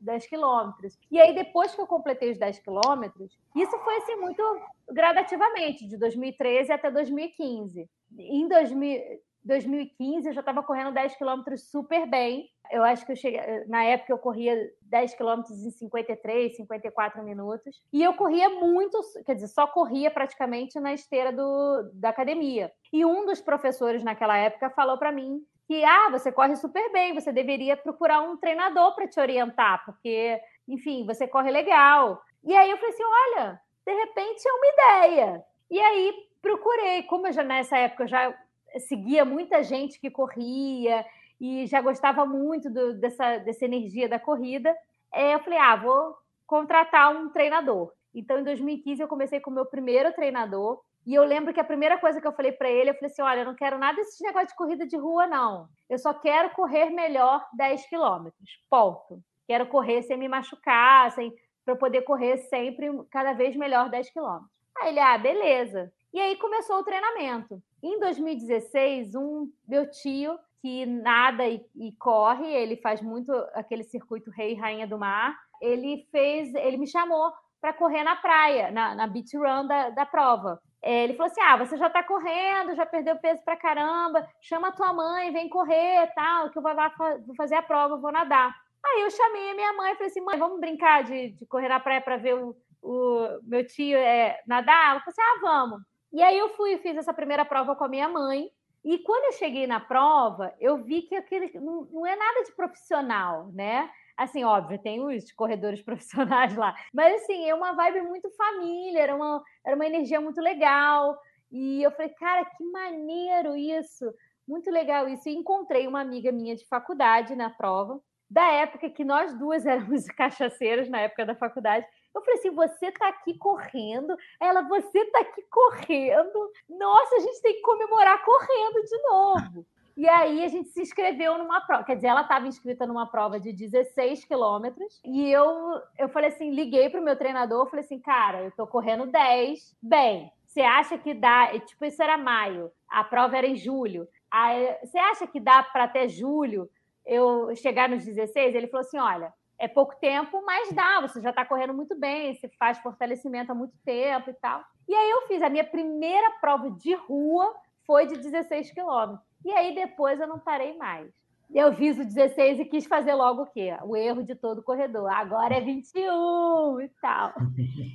10 quilômetros. E aí, depois que eu completei os 10 quilômetros, isso foi assim muito gradativamente, de 2013 até 2015. Em 2000, 2015 eu já estava correndo 10 quilômetros super bem. Eu acho que eu cheguei, na época eu corria 10 quilômetros em 53, 54 minutos. E eu corria muito, quer dizer, só corria praticamente na esteira do, da academia. E um dos professores naquela época falou para mim que ah, você corre super bem, você deveria procurar um treinador para te orientar, porque, enfim, você corre legal. E aí eu falei assim: olha, de repente é uma ideia. E aí procurei, como eu já nessa época eu já seguia muita gente que corria e já gostava muito do, dessa, dessa energia da corrida, é, eu falei, ah, vou contratar um treinador. Então, em 2015, eu comecei com o meu primeiro treinador. E eu lembro que a primeira coisa que eu falei para ele, eu falei assim: olha, eu não quero nada desse negócio de corrida de rua, não. Eu só quero correr melhor 10 quilômetros. Ponto. Quero correr sem me machucar, sem para poder correr sempre cada vez melhor 10 quilômetros. Aí ele, ah, beleza. E aí começou o treinamento. Em 2016, um meu tio que nada e, e, corre, ele faz muito aquele circuito Rei e Rainha do Mar. Ele fez, ele me chamou para correr na praia, na, na beach run da, da prova. É, ele falou assim: Ah, você já está correndo, já perdeu peso para caramba, chama a tua mãe, vem correr, tal, que eu vou, vou fazer a prova, vou nadar. Aí eu chamei a minha mãe e falei assim: mãe, vamos brincar de, de correr na praia para ver o, o meu tio é, nadar? Ela falou assim: ah, vamos. E aí eu fui fiz essa primeira prova com a minha mãe. E quando eu cheguei na prova, eu vi que aquele não, não é nada de profissional, né? Assim, óbvio, tem os corredores (laughs) profissionais lá, mas assim, é uma vibe muito família, era uma, era uma energia muito legal. E eu falei, cara, que maneiro isso, muito legal isso. E encontrei uma amiga minha de faculdade na prova, da época que nós duas (laughs) éramos cachaceiras na época da faculdade. Eu falei assim: você tá aqui correndo? Ela, você tá aqui correndo? Nossa, a gente tem que comemorar correndo de novo. (laughs) E aí a gente se inscreveu numa prova. Quer dizer, ela estava inscrita numa prova de 16 quilômetros. E eu, eu falei assim: liguei para o meu treinador, falei assim, cara, eu tô correndo 10. Bem, você acha que dá? Tipo, isso era maio, a prova era em julho. Aí, você acha que dá para até julho eu chegar nos 16? Ele falou assim: olha, é pouco tempo, mas dá, você já está correndo muito bem, você faz fortalecimento há muito tempo e tal. E aí eu fiz a minha primeira prova de rua foi de 16 quilômetros. E aí depois eu não parei mais. Eu fiz o 16 e quis fazer logo o quê? O erro de todo corredor. Agora é 21 e tal.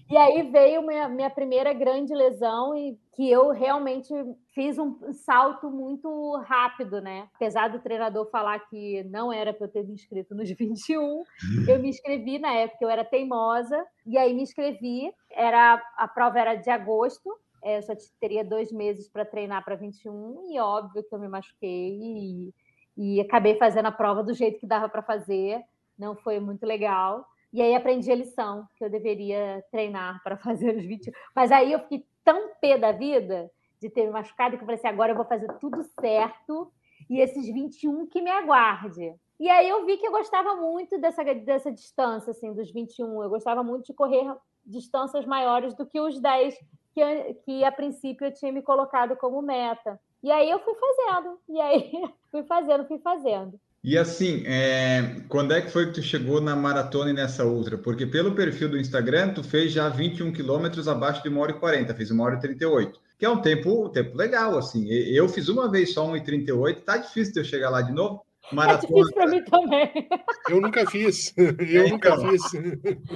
E aí veio minha, minha primeira grande lesão e que eu realmente fiz um salto muito rápido, né? Apesar do treinador falar que não era para eu ter me inscrito nos 21, eu me inscrevi na época, eu era teimosa, e aí me inscrevi. Era, a prova era de agosto, é, eu só teria dois meses para treinar para 21, e óbvio que eu me machuquei e e acabei fazendo a prova do jeito que dava para fazer, não foi muito legal. E aí aprendi a lição que eu deveria treinar para (laughs) fazer os 21. Mas aí eu fiquei tão pé da vida de ter me machucado que eu falei assim: agora eu vou fazer tudo certo e esses 21 que me aguarde. E aí eu vi que eu gostava muito dessa, dessa distância, assim, dos 21. Eu gostava muito de correr distâncias maiores do que os 10 que, que a princípio eu tinha me colocado como meta. E aí eu fui fazendo, e aí (laughs) fui fazendo, fui fazendo. E assim, é... quando é que foi que tu chegou na maratona e nessa ultra? Porque pelo perfil do Instagram, tu fez já 21 quilômetros abaixo de 1 hora e 40, fez 1 hora e 38, que é um tempo, um tempo legal, assim. Eu fiz uma vez só 1 e 38, tá difícil de eu chegar lá de novo. Maratona. (laughs) É difícil para mim também. (laughs) Eu nunca fiz. Eu é, nunca então, fiz.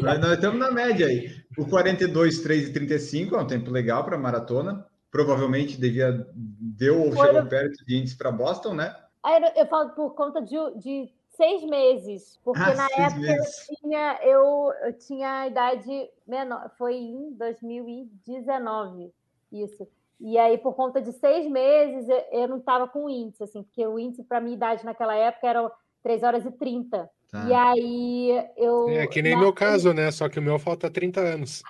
Nós estamos na média aí. O 42, 3 e 35 é um tempo legal para maratona provavelmente devia deu ou Foi chegou perto de índice para Boston, né? Eu, falo por conta de, de seis meses, porque ah, na época meses. eu tinha, eu, eu tinha a idade menor, foi em 2019, isso. E aí, por conta de seis meses, eu, eu não estava com índice, assim, porque o índice para minha idade naquela época era 3 horas e 30. Tá. E aí eu. É que nem na... meu caso, né? Só que o meu falta 30 anos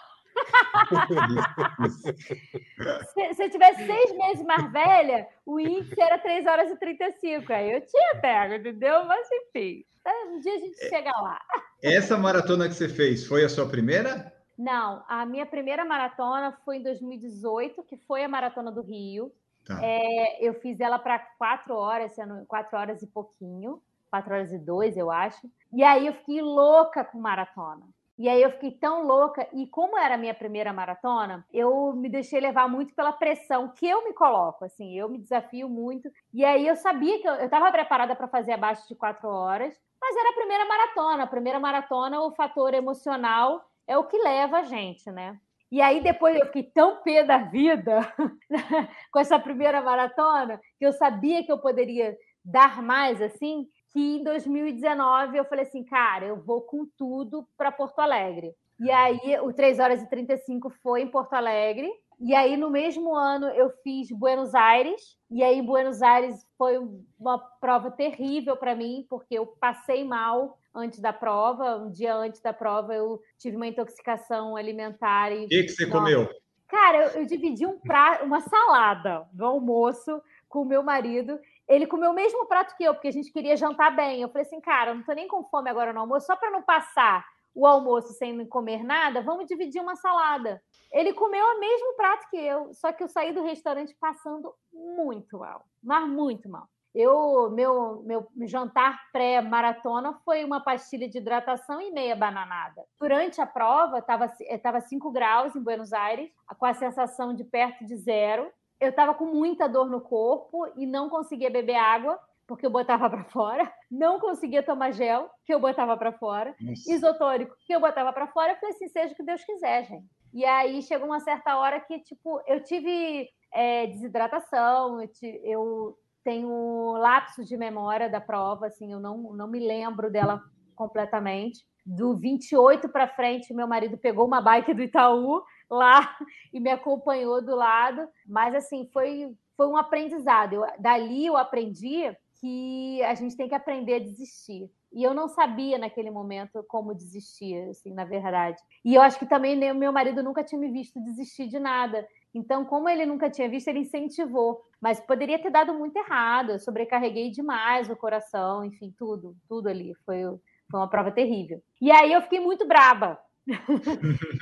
se, se, eu tivesse seis meses mais velha, o índice era 3 horas e 35. Aí eu tinha pego, entendeu? Mas enfim, um dia a gente é, chega lá. Essa maratona que você fez foi a sua primeira? Não, a minha primeira maratona foi em 2018, que foi a Maratona do Rio. Tá. É, eu fiz ela para quatro horas, quatro horas e pouquinho, quatro horas e dois, eu acho. E aí eu fiquei louca com maratona. E aí eu fiquei tão louca. E como era a minha primeira maratona, eu me deixei levar muito pela pressão que eu me coloco. Assim, eu me desafio muito. E aí eu sabia que eu estava preparada para fazer abaixo de quatro horas, mas era a primeira maratona. A primeira maratona, o fator emocional é o que leva a gente, né? E aí depois eu fiquei tão pé da vida (laughs) com essa primeira maratona que eu sabia que eu poderia dar mais assim, que em 2019 eu falei assim, cara, eu vou com tudo para Porto Alegre. E aí o 3 horas e 35 foi em Porto Alegre. E aí no mesmo ano eu fiz Buenos Aires. E aí Buenos Aires foi uma prova terrível para mim, porque eu passei mal antes da prova. Um dia antes da prova eu tive uma intoxicação alimentar. O que, que você comeu? Cara, eu, eu dividi um prato, uma salada no almoço com o meu marido ele comeu o mesmo prato que eu, porque a gente queria jantar bem. Eu falei assim, cara, não tô nem com fome agora no almoço, só para não passar o almoço sem comer nada, vamos dividir uma salada. Ele comeu o mesmo prato que eu, só que eu saí do restaurante passando muito mal, mas muito mal. Eu, meu, meu jantar pré-maratona foi uma pastilha de hidratação e meia bananada. Durante a prova, estava 5 graus em Buenos Aires, com a sensação de perto de zero. Eu estava com muita dor no corpo e não conseguia beber água porque eu botava para fora, não conseguia tomar gel, que eu botava para fora, Nossa. isotônico, que eu botava para fora. Eu falei assim, seja o que Deus quiser, gente. E aí chegou uma certa hora que, tipo, eu tive é, desidratação, eu, eu tenho lapsos de memória da prova, assim, eu não, não me lembro dela completamente. Do 28 para frente, meu marido pegou uma bike do Itaú lá (laughs) e me acompanhou do lado, mas assim, foi foi um aprendizado. Eu, dali eu aprendi que a gente tem que aprender a desistir. E eu não sabia naquele momento como desistir, assim, na verdade. E eu acho que também meu marido nunca tinha me visto desistir de nada. Então, como ele nunca tinha visto, ele incentivou. Mas poderia ter dado muito errado. Eu sobrecarreguei demais o coração, enfim, tudo, tudo ali. Foi, foi uma prova terrível. E aí eu fiquei muito braba.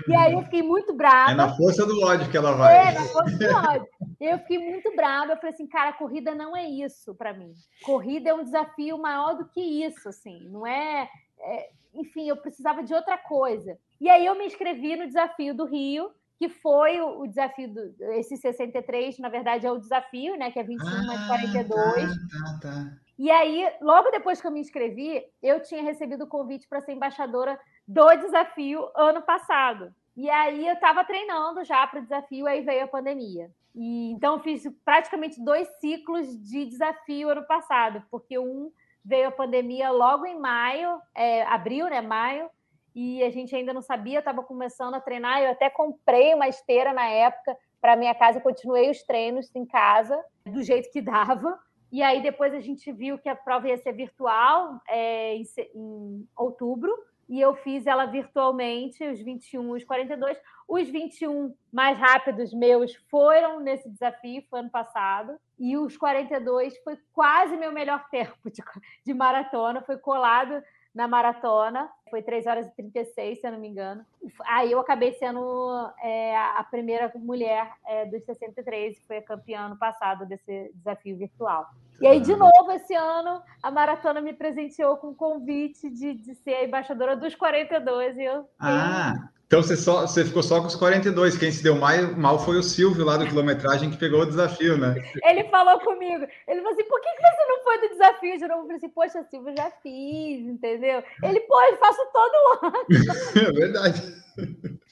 E aí eu fiquei muito brava. É na força do ódio que ela vai. É, na força do ódio. Eu fiquei muito brava. Eu falei assim, cara, corrida não é isso para mim. Corrida é um desafio maior do que isso, assim. Não é, é, Enfim, eu precisava de outra coisa. E aí eu me inscrevi no desafio do Rio, que foi o, desafio do esse 63, na verdade é o desafio, né? Que é 21 ah, mais 42. Tá, tá, tá. E aí, logo depois que eu me inscrevi, eu tinha recebido o convite para ser embaixadora do desafio ano passado. E aí eu estava treinando já para o desafio, aí veio a pandemia. E então fiz praticamente dois ciclos de desafio ano passado, porque um veio a pandemia logo em maio, é, abril, né, maio, e a gente ainda não sabia, estava começando a treinar. Eu até comprei uma esteira na época para minha casa, continuei os treinos em casa do jeito que dava. E aí depois a gente viu que a prova ia ser virtual é, em, em outubro e eu fiz ela virtualmente, os 21, os 42. Os 21 mais rápidos meus foram nesse desafio, foi ano passado, e os 42 foi quase meu melhor tempo de, de maratona, foi colado na maratona, foi 3 horas e 36, se eu não me engano. Aí eu acabei sendo é, a primeira mulher é, dos 63, foi a campeã ano passado desse desafio virtual. E aí, de novo, esse ano, a maratona me presenteou com o convite de, de ser a embaixadora dos 42. E eu ah, então você, só, você ficou só com os 42. Quem se deu mais, mal foi o Silvio lá do quilometragem que pegou o desafio, né? Ele falou comigo. Ele falou assim: por que, que você não foi do desafio de novo? Eu falei assim: poxa, Silvio, já fiz, entendeu? Ele, pode, faço todo ano. (laughs) é verdade.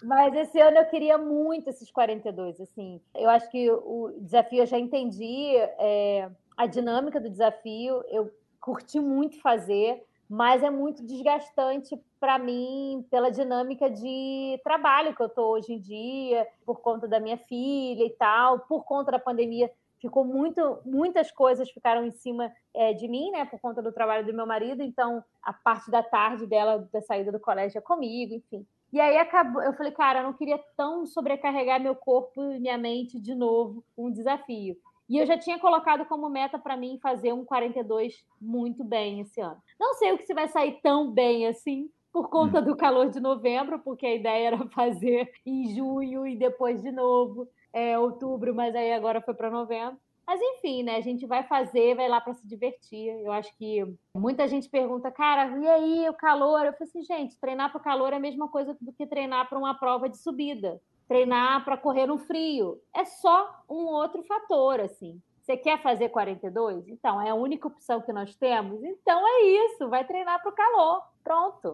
Mas esse ano eu queria muito esses 42. Assim, eu acho que o desafio eu já entendi é, a dinâmica do desafio, eu curti muito fazer mas é muito desgastante para mim pela dinâmica de trabalho que eu estou hoje em dia, por conta da minha filha e tal, por conta da pandemia. Ficou muito, muitas coisas ficaram em cima é, de mim, né, por conta do trabalho do meu marido. Então, a parte da tarde dela, da saída do colégio, é comigo, enfim. E aí acabou, eu falei, cara, eu não queria tão sobrecarregar meu corpo e minha mente de novo um desafio. E eu já tinha colocado como meta para mim fazer um 42 muito bem esse ano. Não sei o que se vai sair tão bem assim, por conta hum. do calor de novembro, porque a ideia era (laughs) fazer em junho e depois de novo é, outubro, mas aí agora foi para novembro. Mas enfim, né? A gente vai fazer, vai lá para se divertir. Eu acho que muita gente pergunta, cara, e aí o calor? Eu falei assim, gente, treinar para o calor é a mesma coisa do que treinar para uma prova de subida treinar para correr no frio. É só um outro fator, assim. Você quer fazer 42? Então, é a única opção que nós temos? Então é isso, vai treinar para o calor. Pronto.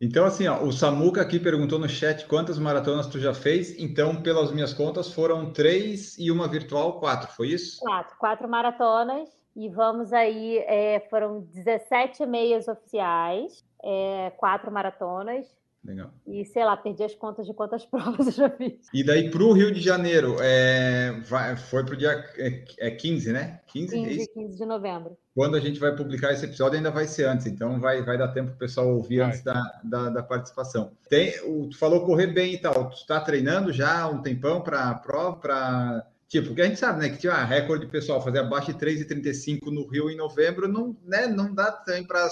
Então, assim, ó, o Samuca aqui perguntou no chat quantas maratonas tu já fez. Então, pelas minhas contas, foram três e uma virtual, quatro, foi isso? Quatro, quatro maratonas. E vamos aí, é, foram 17 meias oficiais, é, quatro maratonas, Legal. E sei lá, perdi as contas de quantas (laughs) provas eu já fiz. E daí para o Rio de Janeiro, é, vai, foi para o dia é, é 15, né? 15, 15, é 15 de novembro. Quando a gente vai publicar esse episódio, ainda vai ser antes, então vai, vai dar tempo para o pessoal ouvir vai. antes da, da, da, participação. Tem, o, tu falou correr bem e tal, tu está treinando já há um tempão para a prova, para Tipo, que a gente sabe, né? Que tinha ah, recorde pessoal fazer abaixo de 3,35 no Rio em novembro, não, né, não dá também para.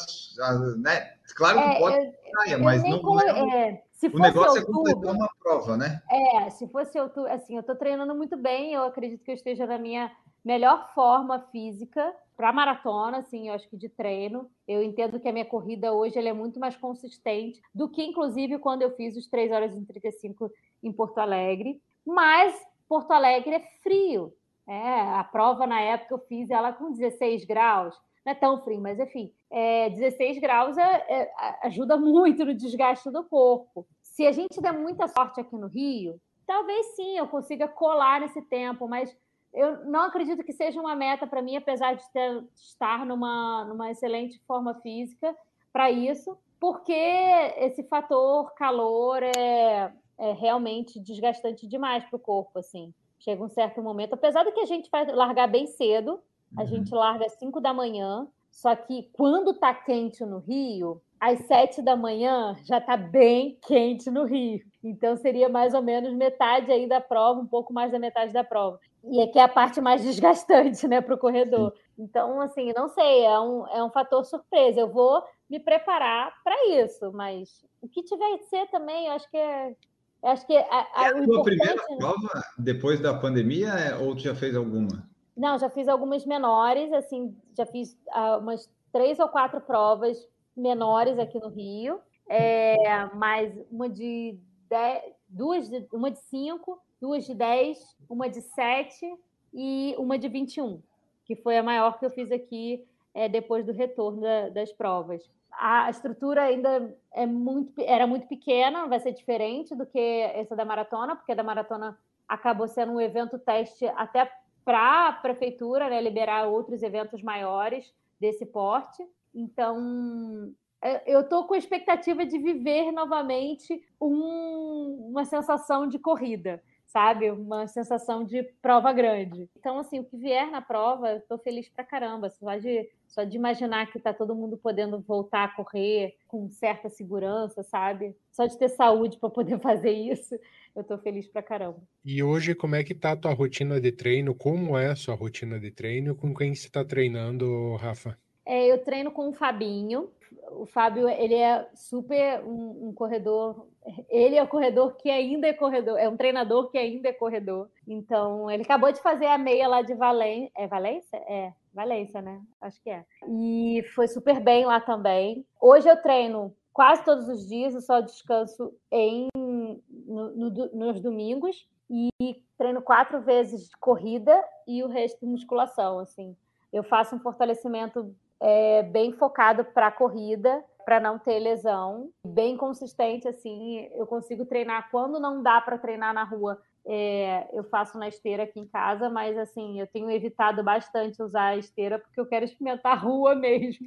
Né? Claro que é, pode, eu, mas não. Colo... É, se o negócio é é completar uma prova, né? É, se fosse outubro, assim, eu estou treinando muito bem, eu acredito que eu esteja na minha melhor forma física para maratona, assim, eu acho que de treino. Eu entendo que a minha corrida hoje ela é muito mais consistente do que, inclusive, quando eu fiz os 3 horas e 35 em Porto Alegre. Mas Porto Alegre é frio. É, a prova na época eu fiz ela com 16 graus. Não é tão frio, mas enfim, é, 16 graus é, é, ajuda muito no desgaste do corpo. Se a gente der muita sorte aqui no Rio, talvez sim eu consiga colar nesse tempo, mas eu não acredito que seja uma meta para mim, apesar de ter, estar numa, numa excelente forma física para isso, porque esse fator calor é, é realmente desgastante demais para o corpo, assim. Chega um certo momento, apesar de que a gente vai largar bem cedo, a uhum. gente larga às 5 da manhã, só que quando tá quente no Rio, às 7 da manhã já tá bem quente no Rio. Então seria mais ou menos metade aí da prova, um pouco mais da metade da prova. E aqui é a parte mais (laughs) desgastante, né, para o corredor. Então, assim, não sei, é um, é um fator surpresa. Eu vou me preparar para isso, mas o que tiver de ser também, eu acho que é, Acho que a, a, é a tua primeira prova depois da pandemia é, ou tu já fez alguma? Não, já fiz algumas menores, assim, já fiz uh, umas três ou quatro provas menores aqui no Rio, é, mais uma de dez, duas de, uma de cinco, duas de dez, uma de sete e uma de 21, que foi a maior que eu fiz aqui é, depois do retorno da, das provas. A estrutura ainda é muito, era muito pequena, vai ser diferente do que essa da maratona, porque a da maratona acabou sendo um evento teste até para a prefeitura né, liberar outros eventos maiores desse porte. Então, é, eu estou com a expectativa de viver novamente um, uma sensação de corrida sabe? Uma sensação de prova grande. Então, assim, o que vier na prova, estou feliz pra caramba. Só de, só de imaginar que está todo mundo podendo voltar a correr com certa segurança, sabe? Só de ter saúde para poder (laughs) fazer isso, eu estou feliz pra caramba. E hoje, como é que tá a tua rotina de treino? Como é a sua rotina de treino? Com quem você está treinando, Rafa? É, eu treino com o Fabinho. O Fábio, ele é super um, um, corredor. Ele é o corredor que ainda é corredor. É um treinador que ainda é corredor. Então, ele acabou de fazer a meia lá de Valência. É Valência? É, Valência, né? Acho que é. E foi super bem lá também. Hoje eu treino quase todos os dias. Eu só descanso em, no, no, nos domingos. E treino quatro vezes corrida e o resto musculação, assim. Eu faço um fortalecimento é, bem focado para a corrida, para não ter lesão, bem consistente assim. Eu consigo treinar quando não dá para treinar na rua. É, eu faço na esteira aqui em casa, mas assim, eu tenho evitado bastante usar a esteira porque eu quero experimentar a rua mesmo,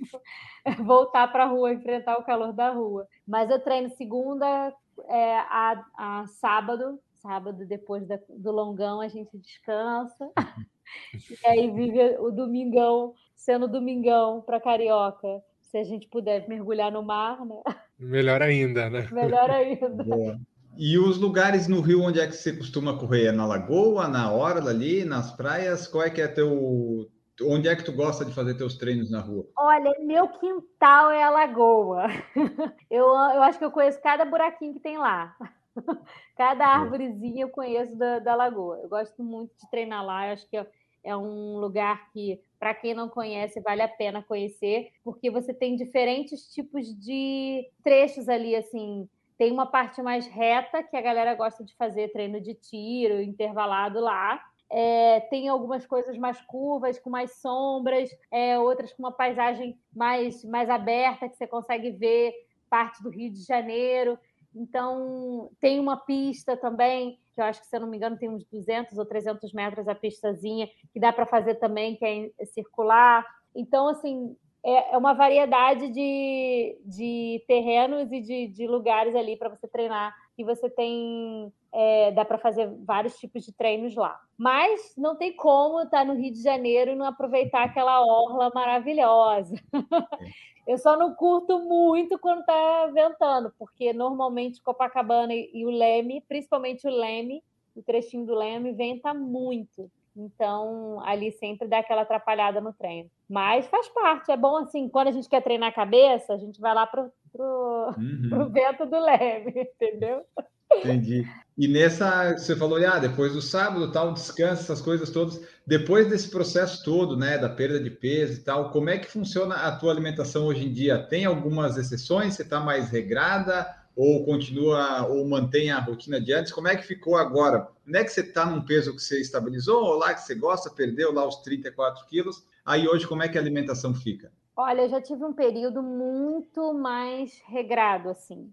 (laughs) voltar para a rua, enfrentar o calor da rua. Mas eu treino segunda é, a, a sábado, sábado depois da, do longão a gente descansa, (laughs) e aí vive o domingão sendo domingão para carioca, se a gente puder mergulhar no mar, né? Melhor ainda, né? Melhor ainda. Boa. E os lugares no Rio onde é que você costuma correr? É na lagoa, na orla ali, nas praias? Qual é que é teu onde é que tu gosta de fazer teus treinos na rua? Olha, meu quintal é a lagoa. Eu, eu acho que eu conheço cada buraquinho que tem lá. Cada árvorezinha eu conheço da, da lagoa. Eu gosto muito de treinar lá. Eu acho que é, é um lugar que para quem não conhece, vale a pena conhecer, porque você tem diferentes tipos de trechos ali, assim. Tem uma parte mais reta, que a galera gosta de fazer treino de tiro, intervalado lá. É, tem algumas coisas mais curvas, com mais sombras, é, outras com uma paisagem mais, mais aberta, que você consegue ver parte do Rio de Janeiro. Então, tem uma pista também, que eu acho que, se eu não me engano, tem uns 200 ou 300 metros a pistazinha, que dá para fazer também, que é circular. Então, assim, é, é uma variedade de, de terrenos e de, de lugares ali para você treinar. E você tem. É, dá para fazer vários tipos de treinos lá. Mas não tem como estar tá no Rio de Janeiro e não aproveitar aquela orla maravilhosa. (laughs) Eu só não curto muito quando está ventando, porque normalmente Copacabana e o Leme, principalmente o Leme, o trechinho do Leme, venta muito. Então, ali sempre dá aquela atrapalhada no treino. Mas faz parte, é bom assim, quando a gente quer treinar a cabeça, a gente vai lá pro, pro, uhum. pro vento do leve, (laughs) entendeu? Entendi. E nessa, você falou, ah, depois do sábado, tal, descanso, essas coisas todas. Depois desse processo todo, né, da perda de peso e tal, como é que funciona a tua alimentação hoje em dia? Tem algumas exceções? Você está mais regrada? Ou continua, ou mantém a rotina de antes? Como é que ficou agora? Não é que você está num peso que você estabilizou, ou lá que você gosta, perdeu lá os 34 quilos? Aí hoje, como é que a alimentação fica? Olha, eu já tive um período muito mais regrado, assim.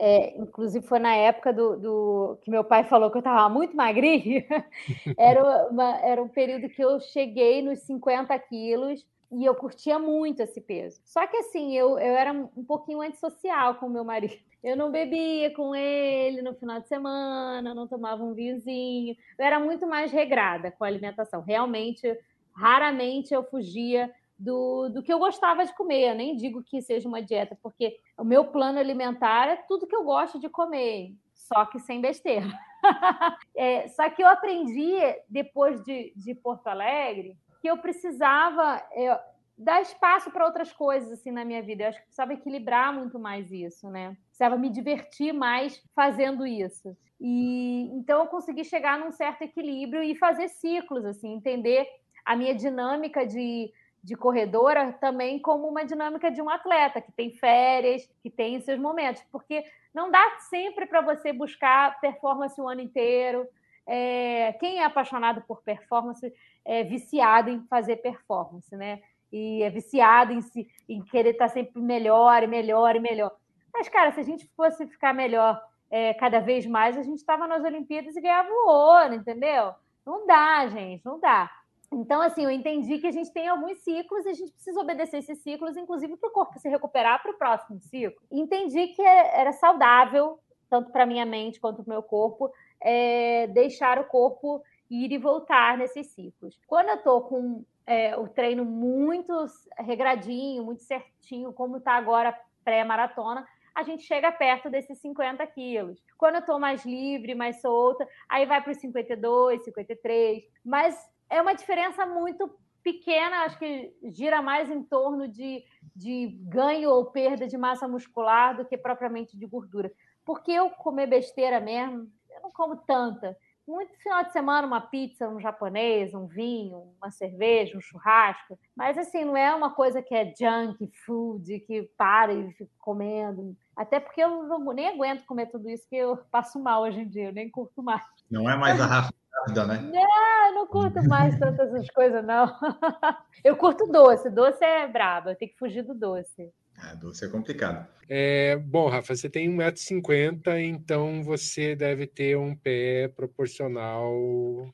É, inclusive foi na época do, do, que meu pai falou que eu estava muito magrinha. (laughs) era, uma, era um período que eu cheguei nos 50 quilos e eu curtia muito esse peso. Só que assim, eu, eu era um pouquinho antissocial com meu marido. Eu não bebia com ele no final de semana, não tomava um vinhozinho. Eu era muito mais regrada com a alimentação. Realmente, raramente eu fugia do, do que eu gostava de comer. Eu nem digo que seja uma dieta, porque o meu plano alimentar é tudo que eu gosto de comer, só que sem besteira. (laughs) é, só que eu aprendi, depois de, de Porto Alegre, que eu precisava é, dar espaço para outras coisas assim na minha vida. Eu acho que precisava equilibrar muito mais isso, né? Precisava me divertir mais fazendo isso. E então eu consegui chegar num certo equilíbrio e fazer ciclos, assim, entender a minha dinâmica de de corredora também como uma dinâmica de um atleta que tem férias, que tem seus momentos, porque não dá sempre para você buscar performance o ano inteiro. É, quem é apaixonado por performance é viciado em fazer performance, né? E é viciado em, se, em querer estar sempre melhor e melhor e melhor. Mas, cara, se a gente fosse ficar melhor é, cada vez mais, a gente estava nas Olimpíadas e ganhava o ouro, entendeu? Não dá, gente, não dá. Então, assim, eu entendi que a gente tem alguns ciclos e a gente precisa obedecer esses ciclos, inclusive para o corpo se recuperar para o próximo ciclo. Entendi que é, era saudável, tanto para minha mente quanto para o meu corpo, é, deixar o corpo ir e voltar nesses ciclos. Quando eu estou com é, o treino muito regradinho, muito certinho, como está agora pré-maratona, a gente chega perto desses 50 quilos. Quando eu estou mais livre, mais solta, aí vai para os 52, 53. Mas é uma diferença muito pequena, acho que gira mais em torno de, de ganho ou perda de massa muscular do que propriamente de gordura. Porque eu comer besteira mesmo, eu não como tanta. Muito final de semana, uma pizza, um japonês, um vinho, uma cerveja, um churrasco. Mas, assim, não é uma coisa que é junk food, que para e fica comendo. Até porque eu não, nem aguento comer tudo isso, que eu passo mal hoje em dia, eu nem curto mais. Não é mais a Rafa rápida, né? (laughs) Não, não curto mais tantas essas coisas, não. (laughs) Eu curto doce, doce é braba, eu tenho que fugir do doce. Ah, doce é complicado. É, bom, Rafa, você tem 1,50m, então você deve ter um pé proporcional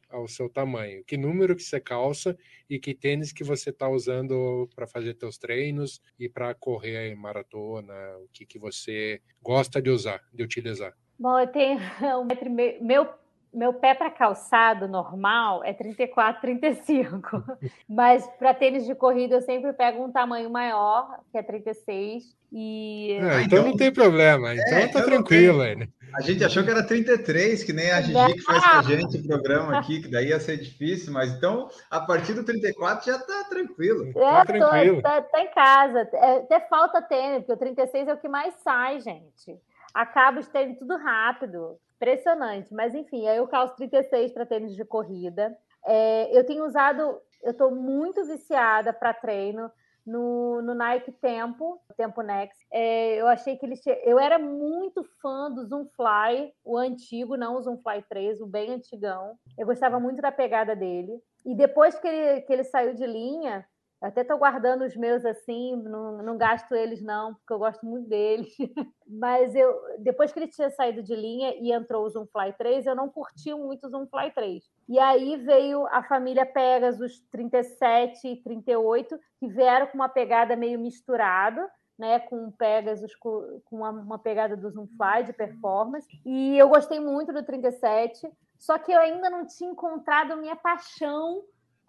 ao seu tamanho. Que número que você calça e que tênis que você está usando para fazer seus treinos e para correr maratona? O que, que você gosta de usar, de utilizar? Bom, eu tenho (laughs) um metro e meio. Meu meu pé para calçado normal é 34, 35. (laughs) Mas para tênis de corrida eu sempre pego um tamanho maior, que é 36. E... É, então, então, não tem problema, é, então é, tá tranquilo aí. A gente achou que era 33, que nem a Gigi que faz com a (laughs) gente o programa aqui, que daí ia ser difícil, mas então a partir do 34 já tá tranquilo. É, tá, tranquilo. Tô, tá, tá em casa. É, até falta tênis, porque o 36 é o que mais sai, gente. Acaba os tênis tudo rápido. Impressionante. Mas, enfim, aí eu calço 36 para tênis de corrida. É, eu tenho usado, eu estou muito viciada para treino no, no, Nike Tempo, Tempo Next. É, eu achei que ele. Che... Eu era muito fã do Zoom Fly, o antigo, não o Zoom Fly 3, o bem antigão. Eu gostava muito da pegada dele. E depois que ele, que ele saiu de linha, eu até estou guardando os meus assim, não, não gasto eles não, porque eu gosto muito deles. (laughs) Mas eu, depois que ele tinha saído de linha e entrou o Zoom Fly 3, eu não curti muito o Zoom Fly 3. E aí veio a família Pegasus 37 e 38, que vieram com uma pegada meio misturada, né, com Pegasus, com, uma, uma pegada do Zoom Fly de performance. E eu gostei muito do 37, só que eu ainda não tinha encontrado minha paixão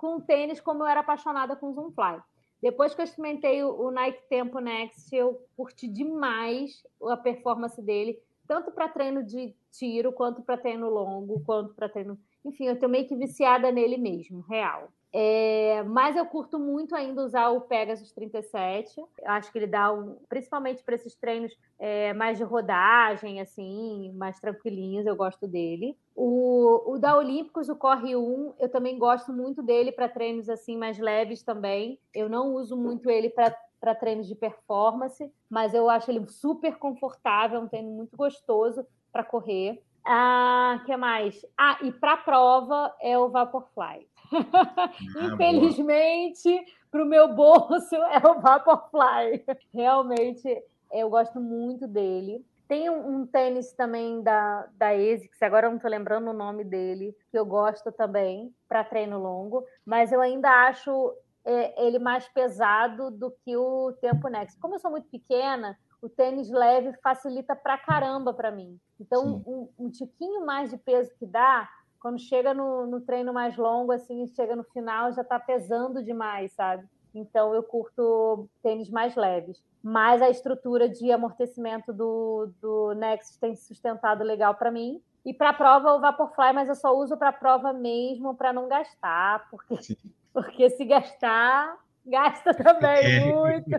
com tênis como eu era apaixonada com Zoom Fly. Depois que eu experimentei o Nike Tempo Next, eu curti demais a performance dele, tanto para treino de tiro, quanto para treino longo, quanto para treino. enfim, eu tô meio que viciada nele mesmo, real. É, mas eu curto muito ainda usar o Pegasus 37. Eu acho que ele dá, um, principalmente para esses treinos é, mais de rodagem, assim, mais tranquilinhos, eu gosto dele. O, o da Olímpicos, o Corre 1, eu também gosto muito dele para treinos assim mais leves também. Eu não uso muito ele para para treinos de performance, mas eu acho ele super confortável, um treino muito gostoso para correr. Ah, que mais? Ah, e para prova é o Vaporfly. Ah, Infelizmente, para o meu bolso (laughs) é o Vaporfly. Realmente, eu gosto muito dele. Tem um, um, tênis também da, da ASICS, agora eu não estou lembrando o nome dele, que eu gosto também para treino longo, mas eu ainda acho é, ele mais pesado do que o Tempo Next. Como eu sou muito pequena, o tênis leve facilita pra caramba para mim. Então, um, um, tiquinho mais de peso que dá, quando chega no, no treino mais longo, assim, chega no final, já está pesando demais, sabe? Então eu curto tênis mais leves. Mas a estrutura de amortecimento do, do Next tem sustentado legal para mim. E para a prova o Vaporfly, mas eu só uso para a prova mesmo para não gastar, porque, (laughs) porque se gastar, gasta também (laughs) muito.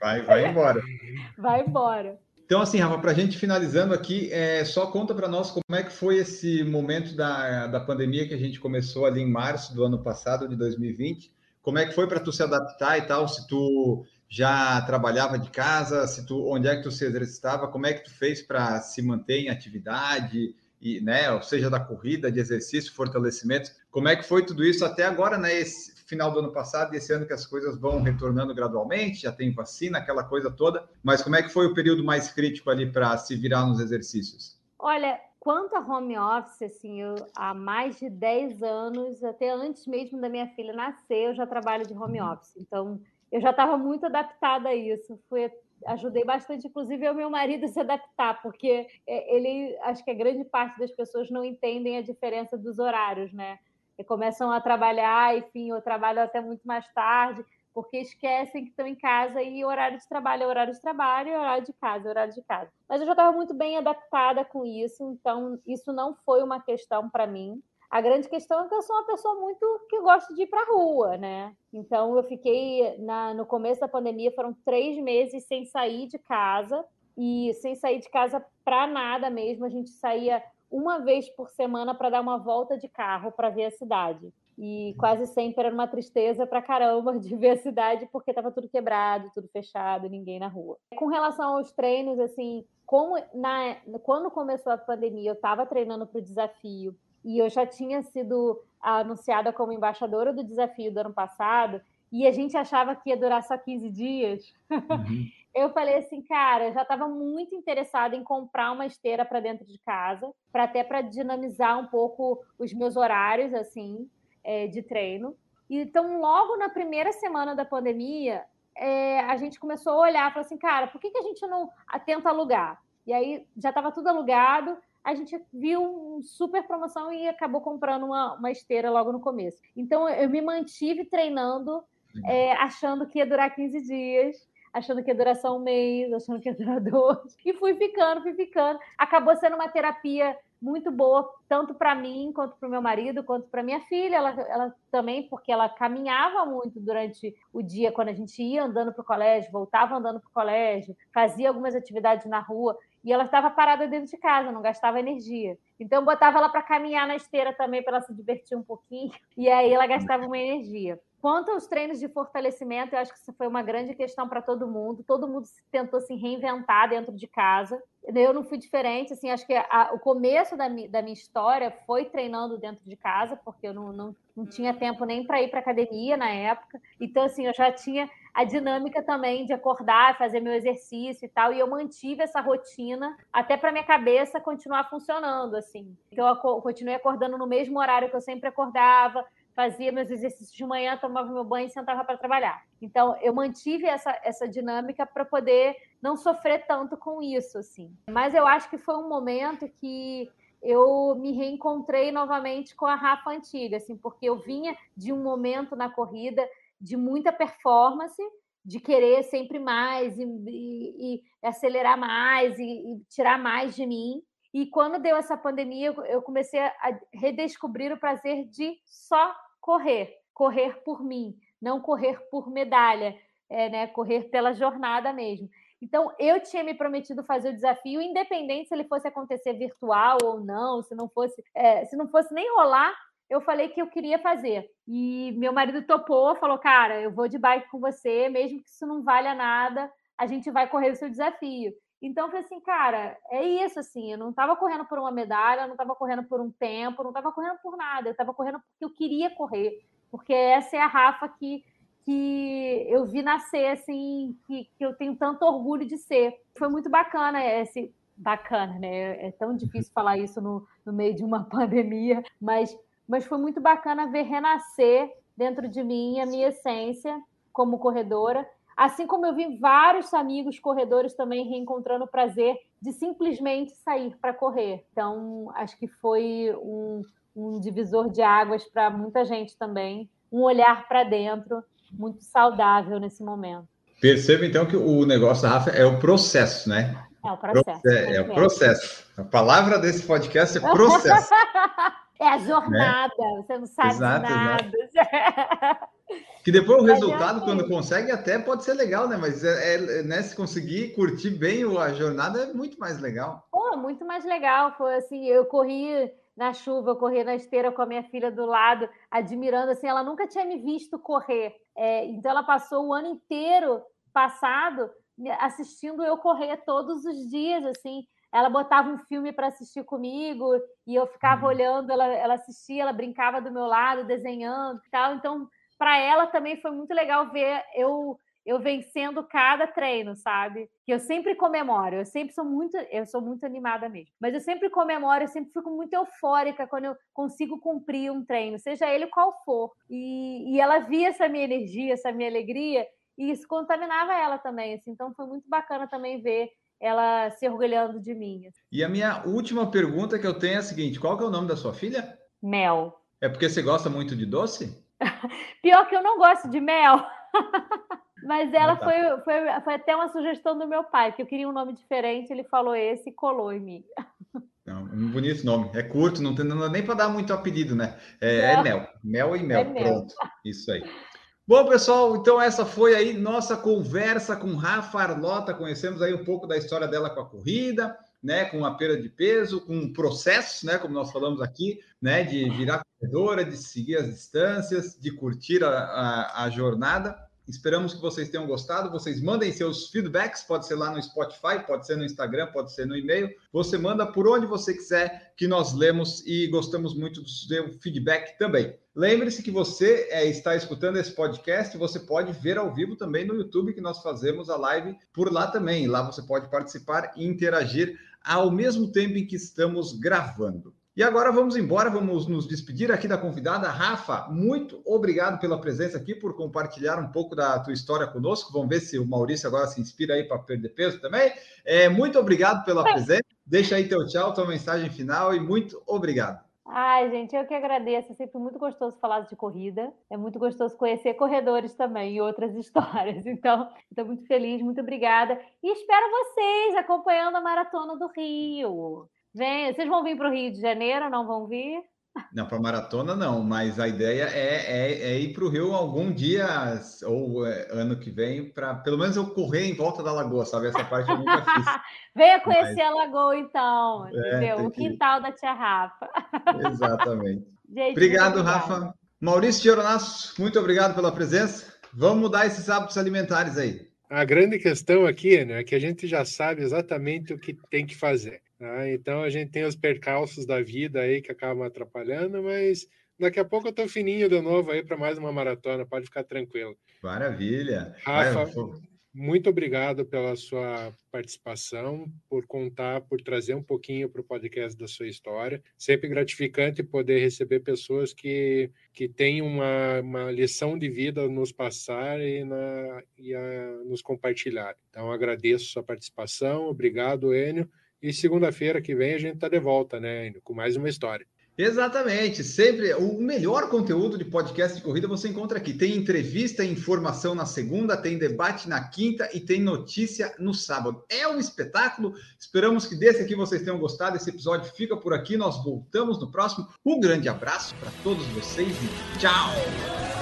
Vai, vai embora. Vai embora. Então, assim, Rafa, para a gente finalizando aqui, é, só conta para nós como é que foi esse momento da, da pandemia que a gente começou ali em março do ano passado, de 2020. Como é que foi para tu se adaptar e tal? Se tu já trabalhava de casa, se tu, onde é que tu se exercitava? Como é que tu fez para se manter em atividade? E, né, ou seja, da corrida, de exercício, fortalecimento. Como é que foi tudo isso até agora, né? Esse, final do ano passado e esse ano que as coisas vão retornando gradualmente, já tem vacina, aquela coisa toda. Mas como é que foi o período mais crítico ali para se virar nos exercícios? Olha, quanto a home office, assim, eu, há mais de 10 anos, até antes mesmo da minha filha nascer, eu já trabalho de home uhum. office. Então, eu já estava muito adaptada a isso. Fui, ajudei bastante, inclusive, o meu marido a se adaptar, porque é, ele, acho que a grande parte das pessoas não entendem a diferença dos horários, né? Começam a trabalhar, enfim, ou trabalham até muito mais tarde, porque esquecem que estão em casa e horário de trabalho é horário de trabalho, horário de casa é horário de casa. Mas eu já estava muito bem adaptada com isso, então isso não foi uma questão para mim. A grande questão é que eu sou uma pessoa muito que gosta de ir para a rua, né? Então eu fiquei na, no começo da pandemia foram três meses sem sair de casa e sem sair de casa para nada mesmo. A gente saía uma vez por semana para dar uma volta de carro para ver a cidade. E quase sempre era uma tristeza para caramba (laughs) de ver a cidade, porque estava tudo quebrado, tudo fechado, ninguém na rua. Com relação aos treinos, assim, como na, quando começou a pandemia, eu estava treinando para o desafio e eu já tinha sido anunciada como embaixadora do desafio do ano passado, e a gente achava que ia durar só 15 dias. Uhum. (laughs) eu falei assim, cara, eu já estava muito interessada em comprar uma esteira para dentro de casa, para até para dinamizar um pouco os meus horários assim é, de treino. Então, logo na primeira semana da pandemia, é, a gente começou a olhar, falou assim, cara, por que, que a gente não tenta alugar? E aí já estava tudo alugado, a gente viu uma super promoção e acabou comprando uma, uma esteira logo no começo. Então, eu me mantive treinando, é, achando que ia durar 15 dias achando que ia durar só um mês, achando que ia durar (laughs) dois. E fui ficando, fui ficando. Acabou sendo uma terapia muito boa, tanto para mim, quanto para o meu marido, quanto para minha filha. Ela, ela também, porque ela caminhava muito durante o dia, quando a gente ia andando para o colégio, voltava andando para o colégio, fazia algumas atividades na rua. E ela estava parada dentro de casa, não gastava energia. Então, botava ela para caminhar na esteira também, para ela se divertir um pouquinho. (laughs) E aí, ela gastava uma energia. Quanto aos treinos de fortalecimento, eu acho que isso foi uma grande questão para todo mundo. Todo mundo tentou se reinventar dentro de casa. Eu não fui diferente. Assim, acho que a, o começo da, mi, da, minha história foi treinando dentro de casa, porque eu não, não, não tinha tempo nem para ir para academia na época. Então, assim, eu já tinha a dinâmica também de acordar, fazer meu exercício e tal. E eu mantive essa rotina até para minha cabeça continuar funcionando, assim. Então, eu continuei acordando no mesmo horário que eu sempre acordava fazia meus exercícios de manhã, tomava meu banho e sentava para trabalhar. Então, eu mantive essa, essa dinâmica para poder não sofrer tanto com isso, assim. Mas eu acho que foi um momento que eu me reencontrei novamente com a Rafa antiga, assim, porque eu vinha de um momento na corrida de muita performance, de querer sempre mais e, e, e acelerar mais e, e tirar mais de mim. E quando deu essa pandemia, eu comecei a redescobrir o prazer de só correr, correr por mim, não correr por medalha, é, né? correr pela jornada mesmo. Então, eu tinha me prometido fazer o desafio, independente se ele fosse acontecer virtual ou não, se não fosse, é, se não fosse nem rolar, eu falei que eu queria fazer. E meu marido topou, falou: Cara, eu vou de bike com você, mesmo que isso não valha nada, a gente vai correr o seu desafio. Então, falei assim, cara, é isso, assim, eu não estava correndo por uma medalha, eu não estava correndo por um tempo, eu não estava correndo por nada, eu estava correndo porque eu queria correr, porque essa é a Rafa que, que eu vi nascer, assim, que, que eu tenho tanto orgulho de ser. Foi muito bacana esse... Bacana, né? É tão difícil falar isso no, no meio de uma (laughs) pandemia, mas mas foi muito bacana ver renascer dentro de mim a minha essência como corredora. Assim como eu vi vários amigos corredores também reencontrando o prazer de simplesmente sair para correr. Então, acho que foi um, um divisor de águas para muita gente também, um olhar para dentro muito saudável nesse momento. Perceba então que o negócio da Rafa é o processo, né? É o processo. É, é o processo. A palavra desse podcast é processo. (laughs) É a jornada, né? você não sabe exato, nada. Exato. (laughs) Que depois o é resultado, assim. quando consegue, até pode ser legal, né? Mas é, é, né, se conseguir curtir bem a jornada, é muito mais legal. Pô, muito mais legal. Foi assim, eu corri na chuva, eu corri na esteira com a minha filha do lado, admirando, assim, ela nunca tinha me visto correr. É, então ela passou o ano inteiro passado assistindo eu correr todos os dias, assim ela botava um filme para assistir comigo e eu ficava uhum. olhando, ela, ela assistia, ela brincava do meu lado, desenhando e tal. Então, para ela também foi muito legal ver eu eu vencendo cada treino, sabe? Que eu sempre comemoro, eu sempre sou muito, eu sou muito animada mesmo. Mas eu sempre comemoro, eu sempre fico muito eufórica quando eu consigo cumprir um treino, seja ele qual for. E, e ela via essa minha energia, essa minha alegria, e isso contaminava ela também. Assim. Então foi muito bacana também ver ela se orgulhando de mim. E a minha última pergunta que eu tenho é a seguinte: qual que é o nome da sua filha? Mel. É porque você gosta muito de doce? (laughs) Pior que eu não gosto de mel. (laughs) Mas ela ah, tá. foi, foi, foi até uma sugestão do meu pai, que eu queria um nome diferente, ele falou esse e colou em mim. Não, um bonito nome. É curto, não tem nem para dar muito apelido, né? É, é, mel. Mel e mel. É Pronto. Mel. Isso aí. Bom, pessoal, então essa foi aí nossa conversa com Rafa Arlota. Conhecemos aí um pouco da história dela com a corrida, né, com a perda de peso, com processos, né, como nós falamos aqui, né, de virar corredora, de seguir as distâncias, de curtir a, a, a jornada. Esperamos que vocês tenham gostado. Vocês mandem seus feedbacks, pode ser lá no Spotify, pode ser no Instagram, pode ser no e-mail. Você manda por onde você quiser, que nós lemos e gostamos muito do seu feedback também. Lembre-se que você é, está escutando esse podcast, você pode ver ao vivo também no YouTube, que nós fazemos a live por lá também. Lá você pode participar e interagir ao mesmo tempo em que estamos gravando. E agora vamos embora, vamos nos despedir aqui da convidada. Rafa, muito obrigado pela presença aqui, por compartilhar um pouco da tua história conosco. Vamos ver se o Maurício agora se inspira aí para perder peso também. É, muito obrigado pela presença. Deixa aí teu tchau, tua mensagem final e muito obrigado. Ai, gente, eu que agradeço. É sempre muito gostoso falar de corrida. É muito gostoso conhecer corredores também e outras (laughs) histórias. Então, estou muito feliz, muito obrigada. E espero vocês acompanhando a Maratona do Rio. Vem, vocês vão vir para o Rio de Janeiro, não vão vir? Não, para maratona não, mas a ideia é, é, é ir para o Rio algum dia, ou é, ano que vem, para pelo menos eu correr em volta da lagoa, sabe? Essa parte eu nunca fiz. (laughs) Venha conhecer mas... a lagoa, então, é, entendeu? O quintal que... da tia Rafa. (laughs) Exatamente. Gente, obrigado, Rafa. Maurício Gioronasso, muito obrigado pela presença. Vamos mudar esses hábitos alimentares aí. A grande questão aqui né, é que a gente já sabe exatamente o que tem que fazer. Tá? Então a gente tem os percalços da vida aí que acabam atrapalhando, mas daqui a pouco eu tô fininho de novo aí para mais uma maratona, pode ficar tranquilo. Maravilha. Rafa, muito obrigado pela sua participação, por contar, por trazer um pouquinho para o podcast da sua história. Sempre gratificante poder receber pessoas que, que têm uma, uma lição de vida nos passar e, na, e a nos compartilhar. Então, agradeço a sua participação. Obrigado, Enio. E segunda-feira que vem a gente está de volta, né, com mais uma história. Exatamente, sempre o melhor conteúdo de podcast de corrida você encontra aqui. Tem entrevista e informação na segunda, tem debate na quinta e tem notícia no sábado. É um espetáculo. Esperamos que desse aqui vocês tenham gostado. Esse episódio fica por aqui. Nós voltamos no próximo. Um grande abraço para todos vocês e tchau!